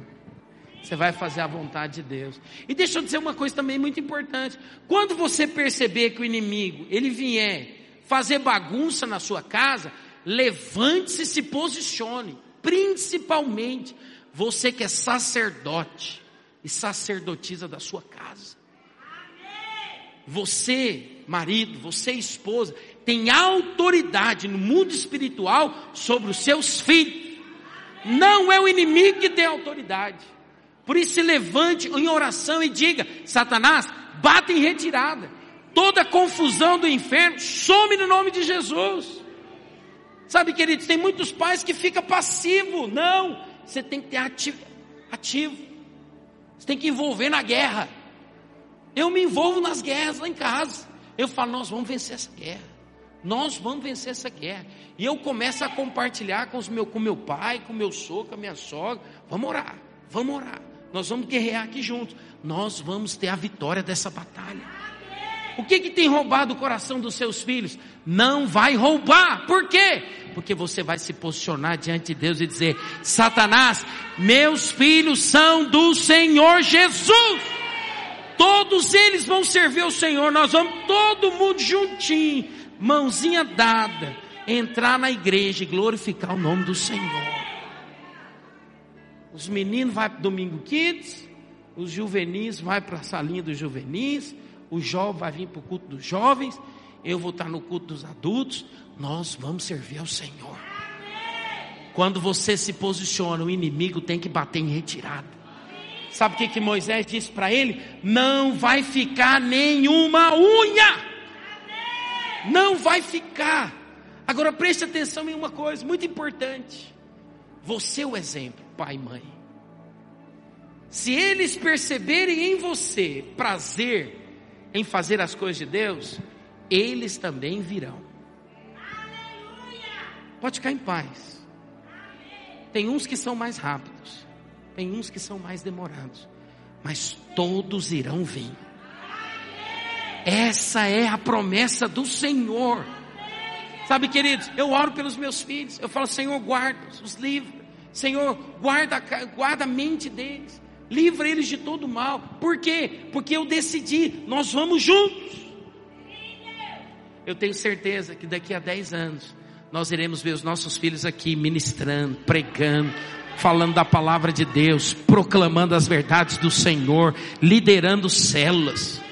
Você vai fazer a vontade de Deus. E deixa eu dizer uma coisa também muito importante. Quando você perceber que o inimigo, ele vier fazer bagunça na sua casa, levante-se e se posicione. Principalmente você que é sacerdote e sacerdotisa da sua casa. Você, marido, você, esposa, tem autoridade no mundo espiritual sobre os seus filhos. Não é o inimigo que tem autoridade. Por isso se levante em oração e diga: Satanás, bata em retirada. Toda confusão do inferno some no nome de Jesus. Sabe, queridos, tem muitos pais que ficam passivos. Não, você tem que ter ativo, ativo. Você tem que envolver na guerra. Eu me envolvo nas guerras lá em casa. Eu falo, nós vamos vencer essa guerra. Nós vamos vencer essa guerra. E eu começo a compartilhar com, os meu, com meu pai, com meu sogro, com a minha sogra. Vamos orar, vamos orar. Nós vamos guerrear aqui juntos. Nós vamos ter a vitória dessa batalha. O que, que tem roubado o coração dos seus filhos? Não vai roubar. Por quê? Porque você vai se posicionar diante de Deus e dizer: Satanás, meus filhos são do Senhor Jesus. Todos eles vão servir ao Senhor. Nós vamos todo mundo juntinho mãozinha dada, entrar na igreja e glorificar o nome do Senhor. Os meninos vão para Domingo Kids, os juvenis vão para a salinha dos juvenis, o jovem vai vir para o culto dos jovens, eu vou estar no culto dos adultos, nós vamos servir ao Senhor. Quando você se posiciona, o inimigo tem que bater em retirada. Sabe o que, que Moisés disse para ele? Não vai ficar nenhuma unha não vai ficar. Agora preste atenção em uma coisa muito importante. Você é o exemplo, pai e mãe. Se eles perceberem em você prazer em fazer as coisas de Deus, eles também virão. Pode ficar em paz. Tem uns que são mais rápidos, tem uns que são mais demorados, mas todos irão vir. Essa é a promessa do Senhor. Sabe, queridos, eu oro pelos meus filhos. Eu falo, Senhor, guarda os livra. Senhor, guarda, guarda a mente deles. Livra eles de todo mal. Por quê? Porque eu decidi, nós vamos juntos. Eu tenho certeza que daqui a 10 anos nós iremos ver os nossos filhos aqui ministrando, pregando, falando da palavra de Deus, proclamando as verdades do Senhor, liderando células.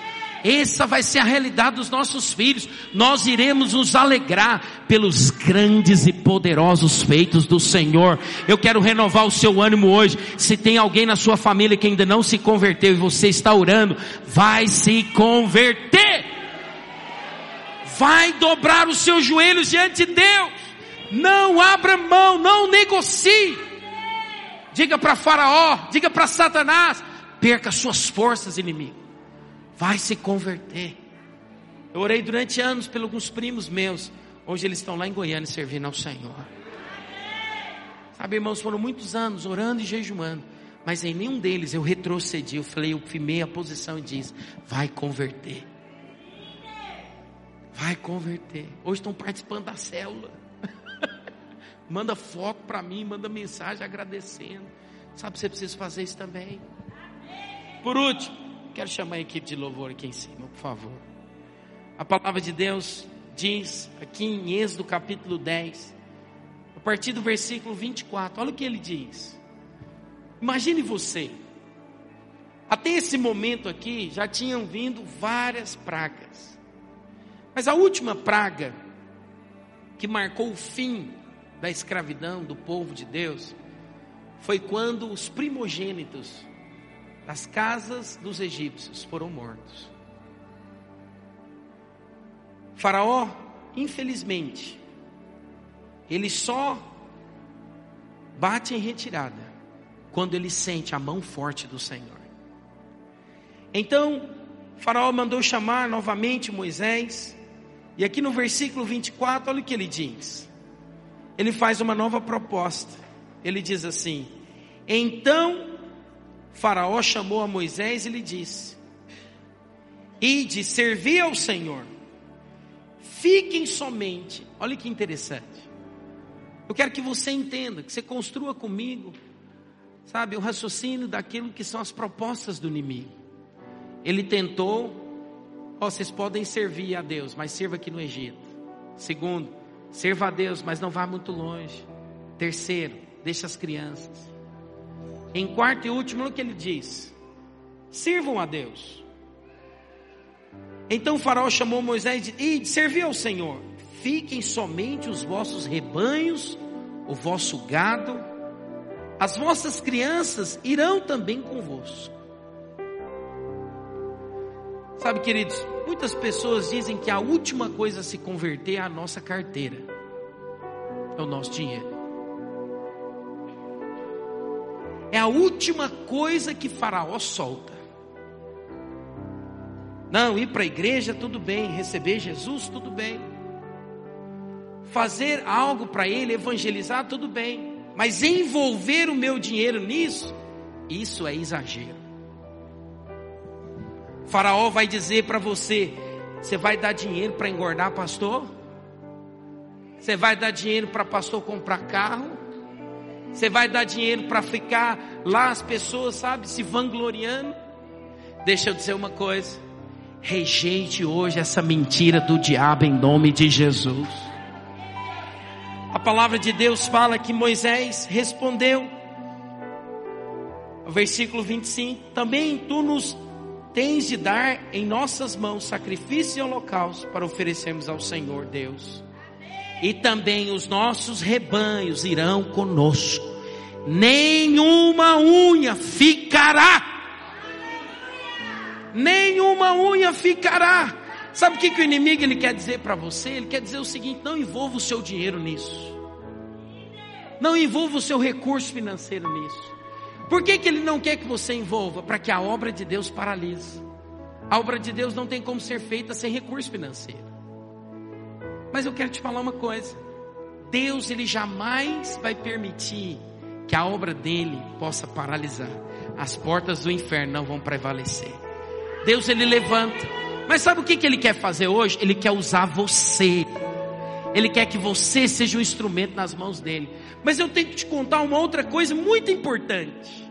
Essa vai ser a realidade dos nossos filhos. Nós iremos nos alegrar pelos grandes e poderosos feitos do Senhor. Eu quero renovar o seu ânimo hoje. Se tem alguém na sua família que ainda não se converteu e você está orando, vai se converter. Vai dobrar os seus joelhos diante de Deus. Não abra mão, não negocie. Diga para Faraó, diga para Satanás, perca suas forças, inimigo. Vai se converter. Eu orei durante anos por alguns primos meus. Hoje eles estão lá em Goiânia servindo ao Senhor. Sabe, irmãos, foram muitos anos orando e jejuando. Mas em nenhum deles eu retrocedi. Eu falei, eu firmei a posição e disse: vai converter. Vai converter. Hoje estão participando da célula. manda foto para mim, manda mensagem agradecendo. Sabe, você precisa fazer isso também. Por último, quero chamar a equipe de louvor aqui em cima, por favor. A palavra de Deus diz aqui em Êxodo capítulo 10, a partir do versículo 24, olha o que ele diz. Imagine você, até esse momento aqui já tinham vindo várias pragas, mas a última praga que marcou o fim da escravidão do povo de Deus foi quando os primogênitos das casas dos egípcios foram mortos. Faraó, infelizmente, ele só bate em retirada quando ele sente a mão forte do Senhor. Então, Faraó mandou chamar novamente Moisés, e aqui no versículo 24, olha o que ele diz. Ele faz uma nova proposta. Ele diz assim: Então Faraó chamou a Moisés e lhe disse: Ide servir ao Senhor, fiquem somente. Olha que interessante. Eu quero que você entenda, que você construa comigo sabe, o raciocínio daquilo que são as propostas do inimigo. Ele tentou, ó, vocês podem servir a Deus, mas sirva aqui no Egito. Segundo, sirva a Deus, mas não vá muito longe. Terceiro, deixa as crianças. Em quarto e último, o que ele diz: sirvam a Deus. Então o faraó chamou Moisés e disse: Servi ao Senhor, fiquem somente os vossos rebanhos, o vosso gado, as vossas crianças irão também convosco. Sabe, queridos, muitas pessoas dizem que a última coisa a se converter é a nossa carteira, é o nosso dinheiro. É a última coisa que Faraó solta. Não, ir para a igreja, tudo bem. Receber Jesus, tudo bem. Fazer algo para ele, evangelizar, tudo bem. Mas envolver o meu dinheiro nisso, isso é exagero. faraó vai dizer para você: você vai dar dinheiro para engordar pastor? Você vai dar dinheiro para pastor comprar carro? Você vai dar dinheiro para ficar lá as pessoas, sabe, se vangloriando? Deixa eu dizer uma coisa. Rejeite hoje essa mentira do diabo em nome de Jesus. A palavra de Deus fala que Moisés respondeu, versículo 25: Também tu nos tens de dar em nossas mãos sacrifício e holocausto para oferecermos ao Senhor Deus. E também os nossos rebanhos irão conosco, nenhuma unha ficará, nenhuma unha ficará Sabe o que, que o inimigo ele quer dizer para você? Ele quer dizer o seguinte: não envolva o seu dinheiro nisso. Não envolva o seu recurso financeiro nisso. Por que, que ele não quer que você envolva? Para que a obra de Deus paralise. A obra de Deus não tem como ser feita sem recurso financeiro. Mas eu quero te falar uma coisa. Deus ele jamais vai permitir que a obra dele possa paralisar. As portas do inferno não vão prevalecer. Deus ele levanta mas sabe o que, que ele quer fazer hoje? Ele quer usar você. Ele quer que você seja um instrumento nas mãos dele. Mas eu tenho que te contar uma outra coisa muito importante.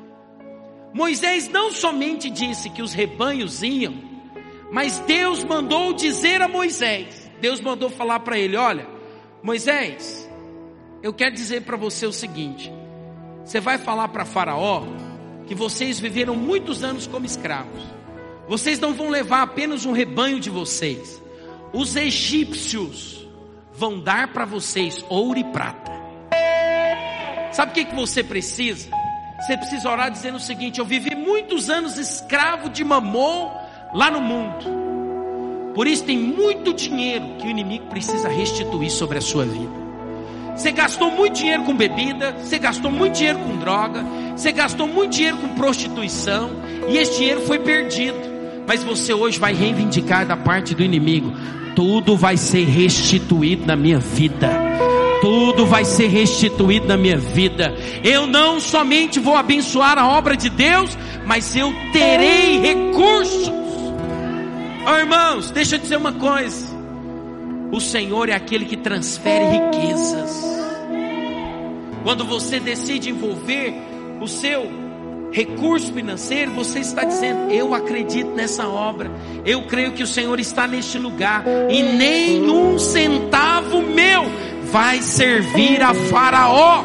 Moisés não somente disse que os rebanhos iam, mas Deus mandou dizer a Moisés. Deus mandou falar para ele: Olha, Moisés, eu quero dizer para você o seguinte: você vai falar para Faraó que vocês viveram muitos anos como escravos. Vocês não vão levar apenas um rebanho de vocês. Os egípcios vão dar para vocês ouro e prata. Sabe o que, que você precisa? Você precisa orar dizendo o seguinte: Eu vivi muitos anos escravo de mamon lá no mundo. Por isso tem muito dinheiro que o inimigo precisa restituir sobre a sua vida. Você gastou muito dinheiro com bebida, você gastou muito dinheiro com droga, você gastou muito dinheiro com prostituição, e esse dinheiro foi perdido. Mas você hoje vai reivindicar da parte do inimigo: tudo vai ser restituído na minha vida. Tudo vai ser restituído na minha vida. Eu não somente vou abençoar a obra de Deus, mas eu terei recursos. Oh, irmãos, deixa eu dizer uma coisa. O Senhor é aquele que transfere riquezas. Quando você decide envolver o seu recurso financeiro, você está dizendo: Eu acredito nessa obra, eu creio que o Senhor está neste lugar, e nenhum centavo meu vai servir a Faraó.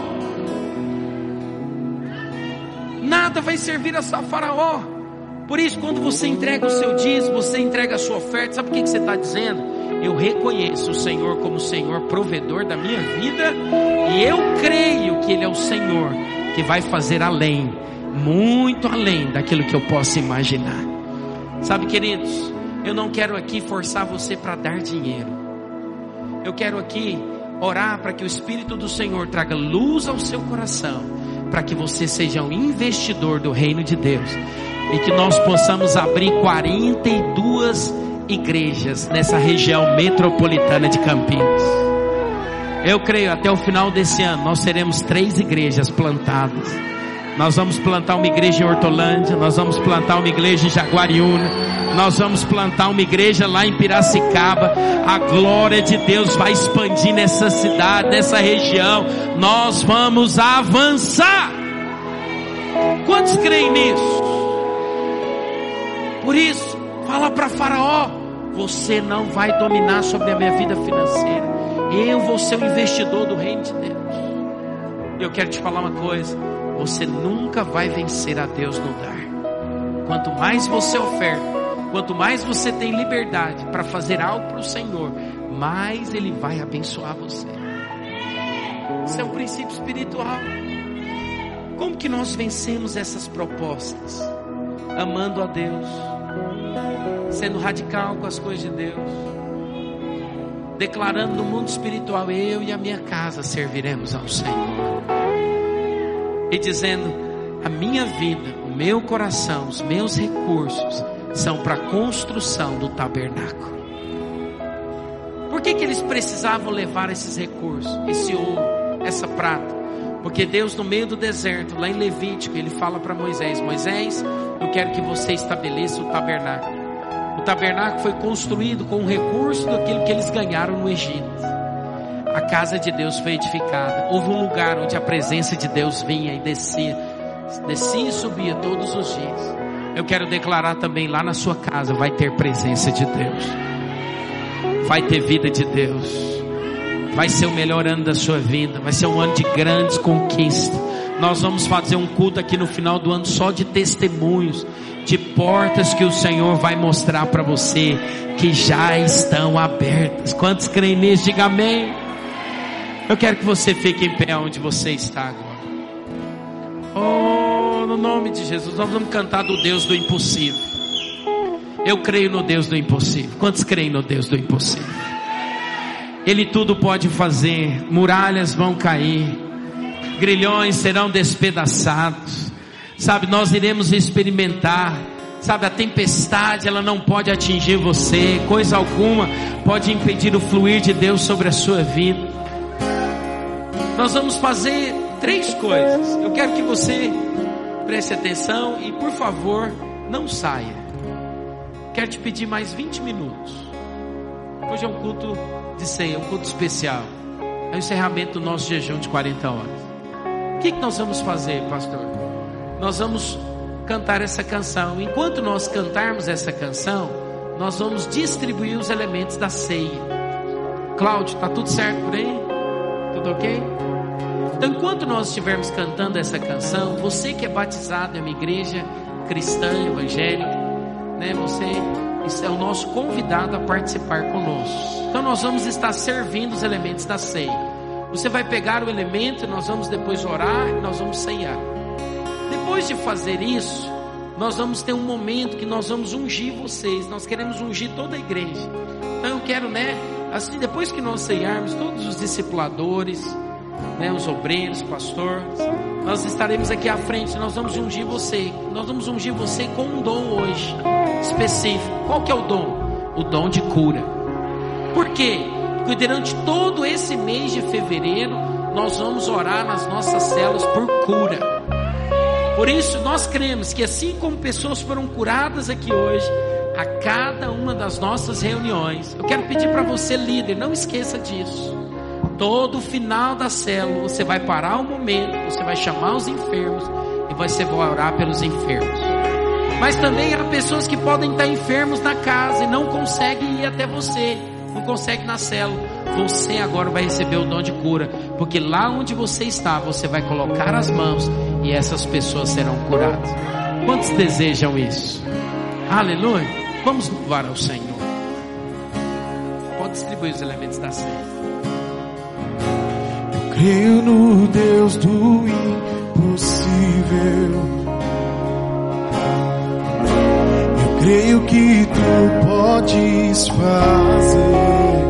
Nada vai servir a Faraó. Por isso, quando você entrega o seu dízimo, você entrega a sua oferta, sabe o que, você está dizendo? Eu reconheço o Senhor como o Senhor provedor da minha vida, e eu creio que Ele é o Senhor que vai fazer além, muito além daquilo que eu possa imaginar. Sabe, queridos, eu não quero aqui forçar você para dar dinheiro. Eu quero aqui orar para que o Espírito do Senhor traga luz ao seu coração, para que você seja um investidor do reino de Deus e que nós possamos abrir 42 igrejas nessa região metropolitana de Campinas. Eu creio até o final desse ano nós teremos três igrejas plantadas. Nós vamos plantar uma igreja em Hortolândia, nós vamos plantar uma igreja em Jaguariúna, nós vamos plantar uma igreja lá em Piracicaba. A glória de Deus vai expandir nessa cidade, nessa região. Nós vamos avançar. Quantos creem nisso? Por isso, fala para Faraó: você não vai dominar sobre a minha vida financeira. Eu vou ser o investidor do reino de Deus. Eu quero te falar uma coisa: você nunca vai vencer a Deus no dar. Quanto mais você oferta, quanto mais você tem liberdade para fazer algo para o Senhor, mais Ele vai abençoar você. Isso é um princípio espiritual. Como que nós vencemos essas propostas? Amando a Deus, sendo radical com as coisas de Deus, declarando no mundo espiritual: eu e a minha casa serviremos ao Senhor, e dizendo: a minha vida, o meu coração, os meus recursos são para a construção do tabernáculo. Por que, que eles precisavam levar esses recursos, esse ouro, essa prata? Porque Deus, no meio do deserto, lá em Levítico, ele fala para Moisés: Moisés, eu quero que você estabeleça o tabernáculo. O tabernáculo foi construído com o recurso daquilo que eles ganharam no Egito. A casa de Deus foi edificada. Houve um lugar onde a presença de Deus vinha e descia, descia e subia todos os dias. Eu quero declarar também lá na sua casa vai ter presença de Deus. Vai ter vida de Deus. Vai ser o melhor ano da sua vida, vai ser um ano de grandes conquistas. Nós vamos fazer um culto aqui no final do ano só de testemunhos, de portas que o Senhor vai mostrar para você que já estão abertas. Quantos creem nisso? Diga amém. Eu quero que você fique em pé onde você está agora. Oh, no nome de Jesus, nós vamos cantar do Deus do impossível. Eu creio no Deus do impossível. Quantos creem no Deus do impossível? Ele tudo pode fazer, muralhas vão cair, grilhões serão despedaçados. Sabe, nós iremos experimentar. Sabe, a tempestade ela não pode atingir você, coisa alguma pode impedir o fluir de Deus sobre a sua vida. Nós vamos fazer três coisas. Eu quero que você preste atenção e, por favor, não saia. Quero te pedir mais 20 minutos. Hoje é um culto de ceia, um culto especial. É o encerramento do nosso jejum de 40 horas. O que, que nós vamos fazer, pastor? Nós vamos cantar essa canção. Enquanto nós cantarmos essa canção, nós vamos distribuir os elementos da ceia. Cláudio, tá tudo certo por aí? Tudo ok? Então, enquanto nós estivermos cantando essa canção, você que é batizado em uma igreja cristã, evangélica, né? Você é o nosso convidado a participar conosco. Então, nós vamos estar servindo os elementos da ceia. Você vai pegar o elemento, nós vamos depois orar e nós vamos ceiar. Depois de fazer isso, nós vamos ter um momento que nós vamos ungir vocês. Nós queremos ungir toda a igreja. Então eu quero, né? Assim, depois que nós ceiarmos, todos os discipuladores, né, os obreiros, pastor, nós estaremos aqui à frente, nós vamos ungir você. Nós vamos ungir você com um dom hoje específico. Qual que é o dom? O dom de cura. Por quê? Porque durante todo esse mês de fevereiro, nós vamos orar nas nossas células por cura. Por isso, nós cremos que assim como pessoas foram curadas aqui hoje, a cada uma das nossas reuniões, eu quero pedir para você, líder, não esqueça disso. Todo final da célula, você vai parar um momento, você vai chamar os enfermos e você vai orar pelos enfermos. Mas também há pessoas que podem estar enfermos na casa e não conseguem ir até você, não conseguem na célula. Você agora vai receber o dom de cura, porque lá onde você está, você vai colocar as mãos e essas pessoas serão curadas. Quantos desejam isso? Aleluia! Vamos louvar ao Senhor. Pode distribuir os elementos da ceia creio no Deus do impossível. Eu creio que tu podes fazer.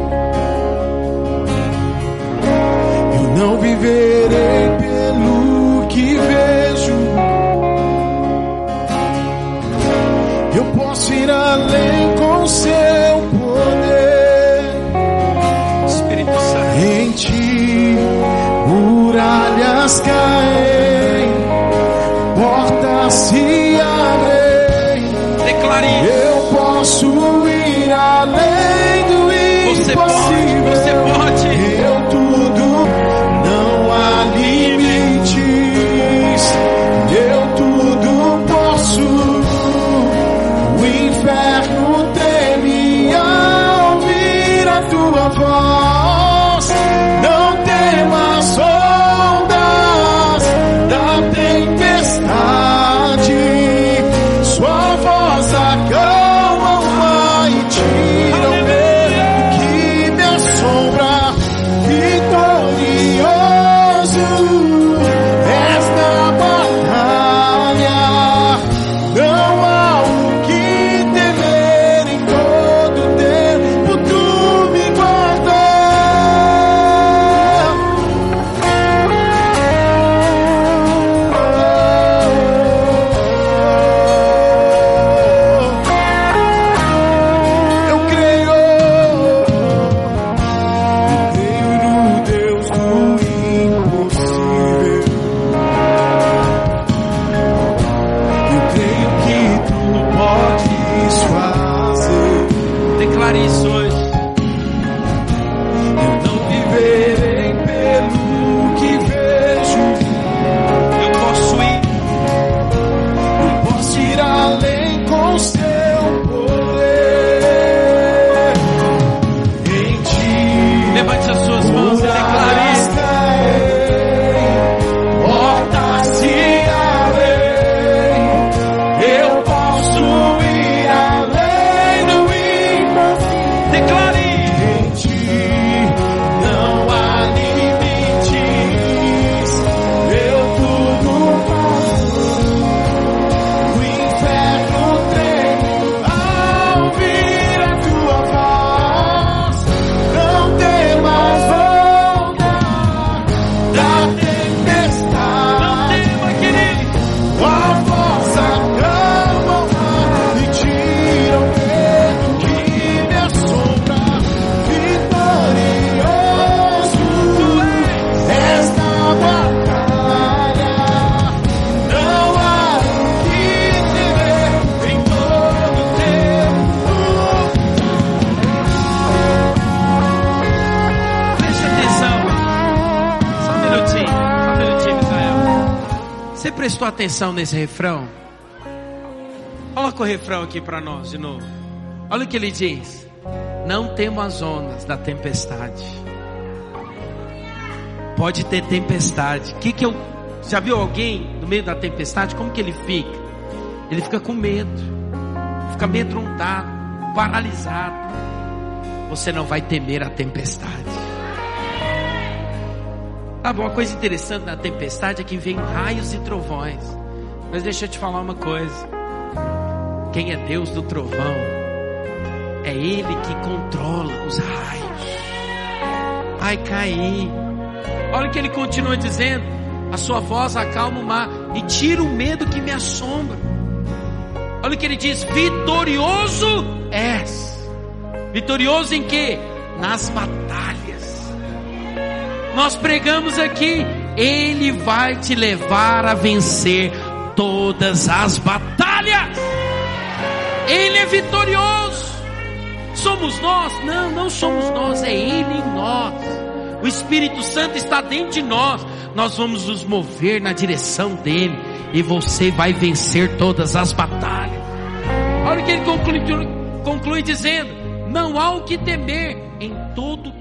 Eu não viverei pelo que vejo. Eu posso ir além com seu muralhas atenção nesse refrão? Coloca o refrão aqui para nós de novo. Olha o que ele diz. Não temo as ondas da tempestade. Pode ter tempestade. Que que eu já viu alguém no meio da tempestade? Como que ele fica? Ele fica com medo. Fica amedrontado, paralisado. Você não vai temer a tempestade. Sabe, uma coisa interessante na tempestade é que vem raios e trovões. Mas deixa eu te falar uma coisa. Quem é Deus do trovão é Ele que controla os raios. Vai cair, Olha o que ele continua dizendo: a sua voz acalma o mar e tira o medo que me assombra. Olha o que ele diz: vitorioso és. Vitorioso em que? Nas batalhas. Nós pregamos aqui, ele vai te levar a vencer todas as batalhas. Ele é vitorioso. Somos nós? Não, não somos nós, é Ele em nós. O Espírito Santo está dentro de nós. Nós vamos nos mover na direção dele e você vai vencer todas as batalhas. Olha o que ele conclui, conclui dizendo: Não há o que temer, em todo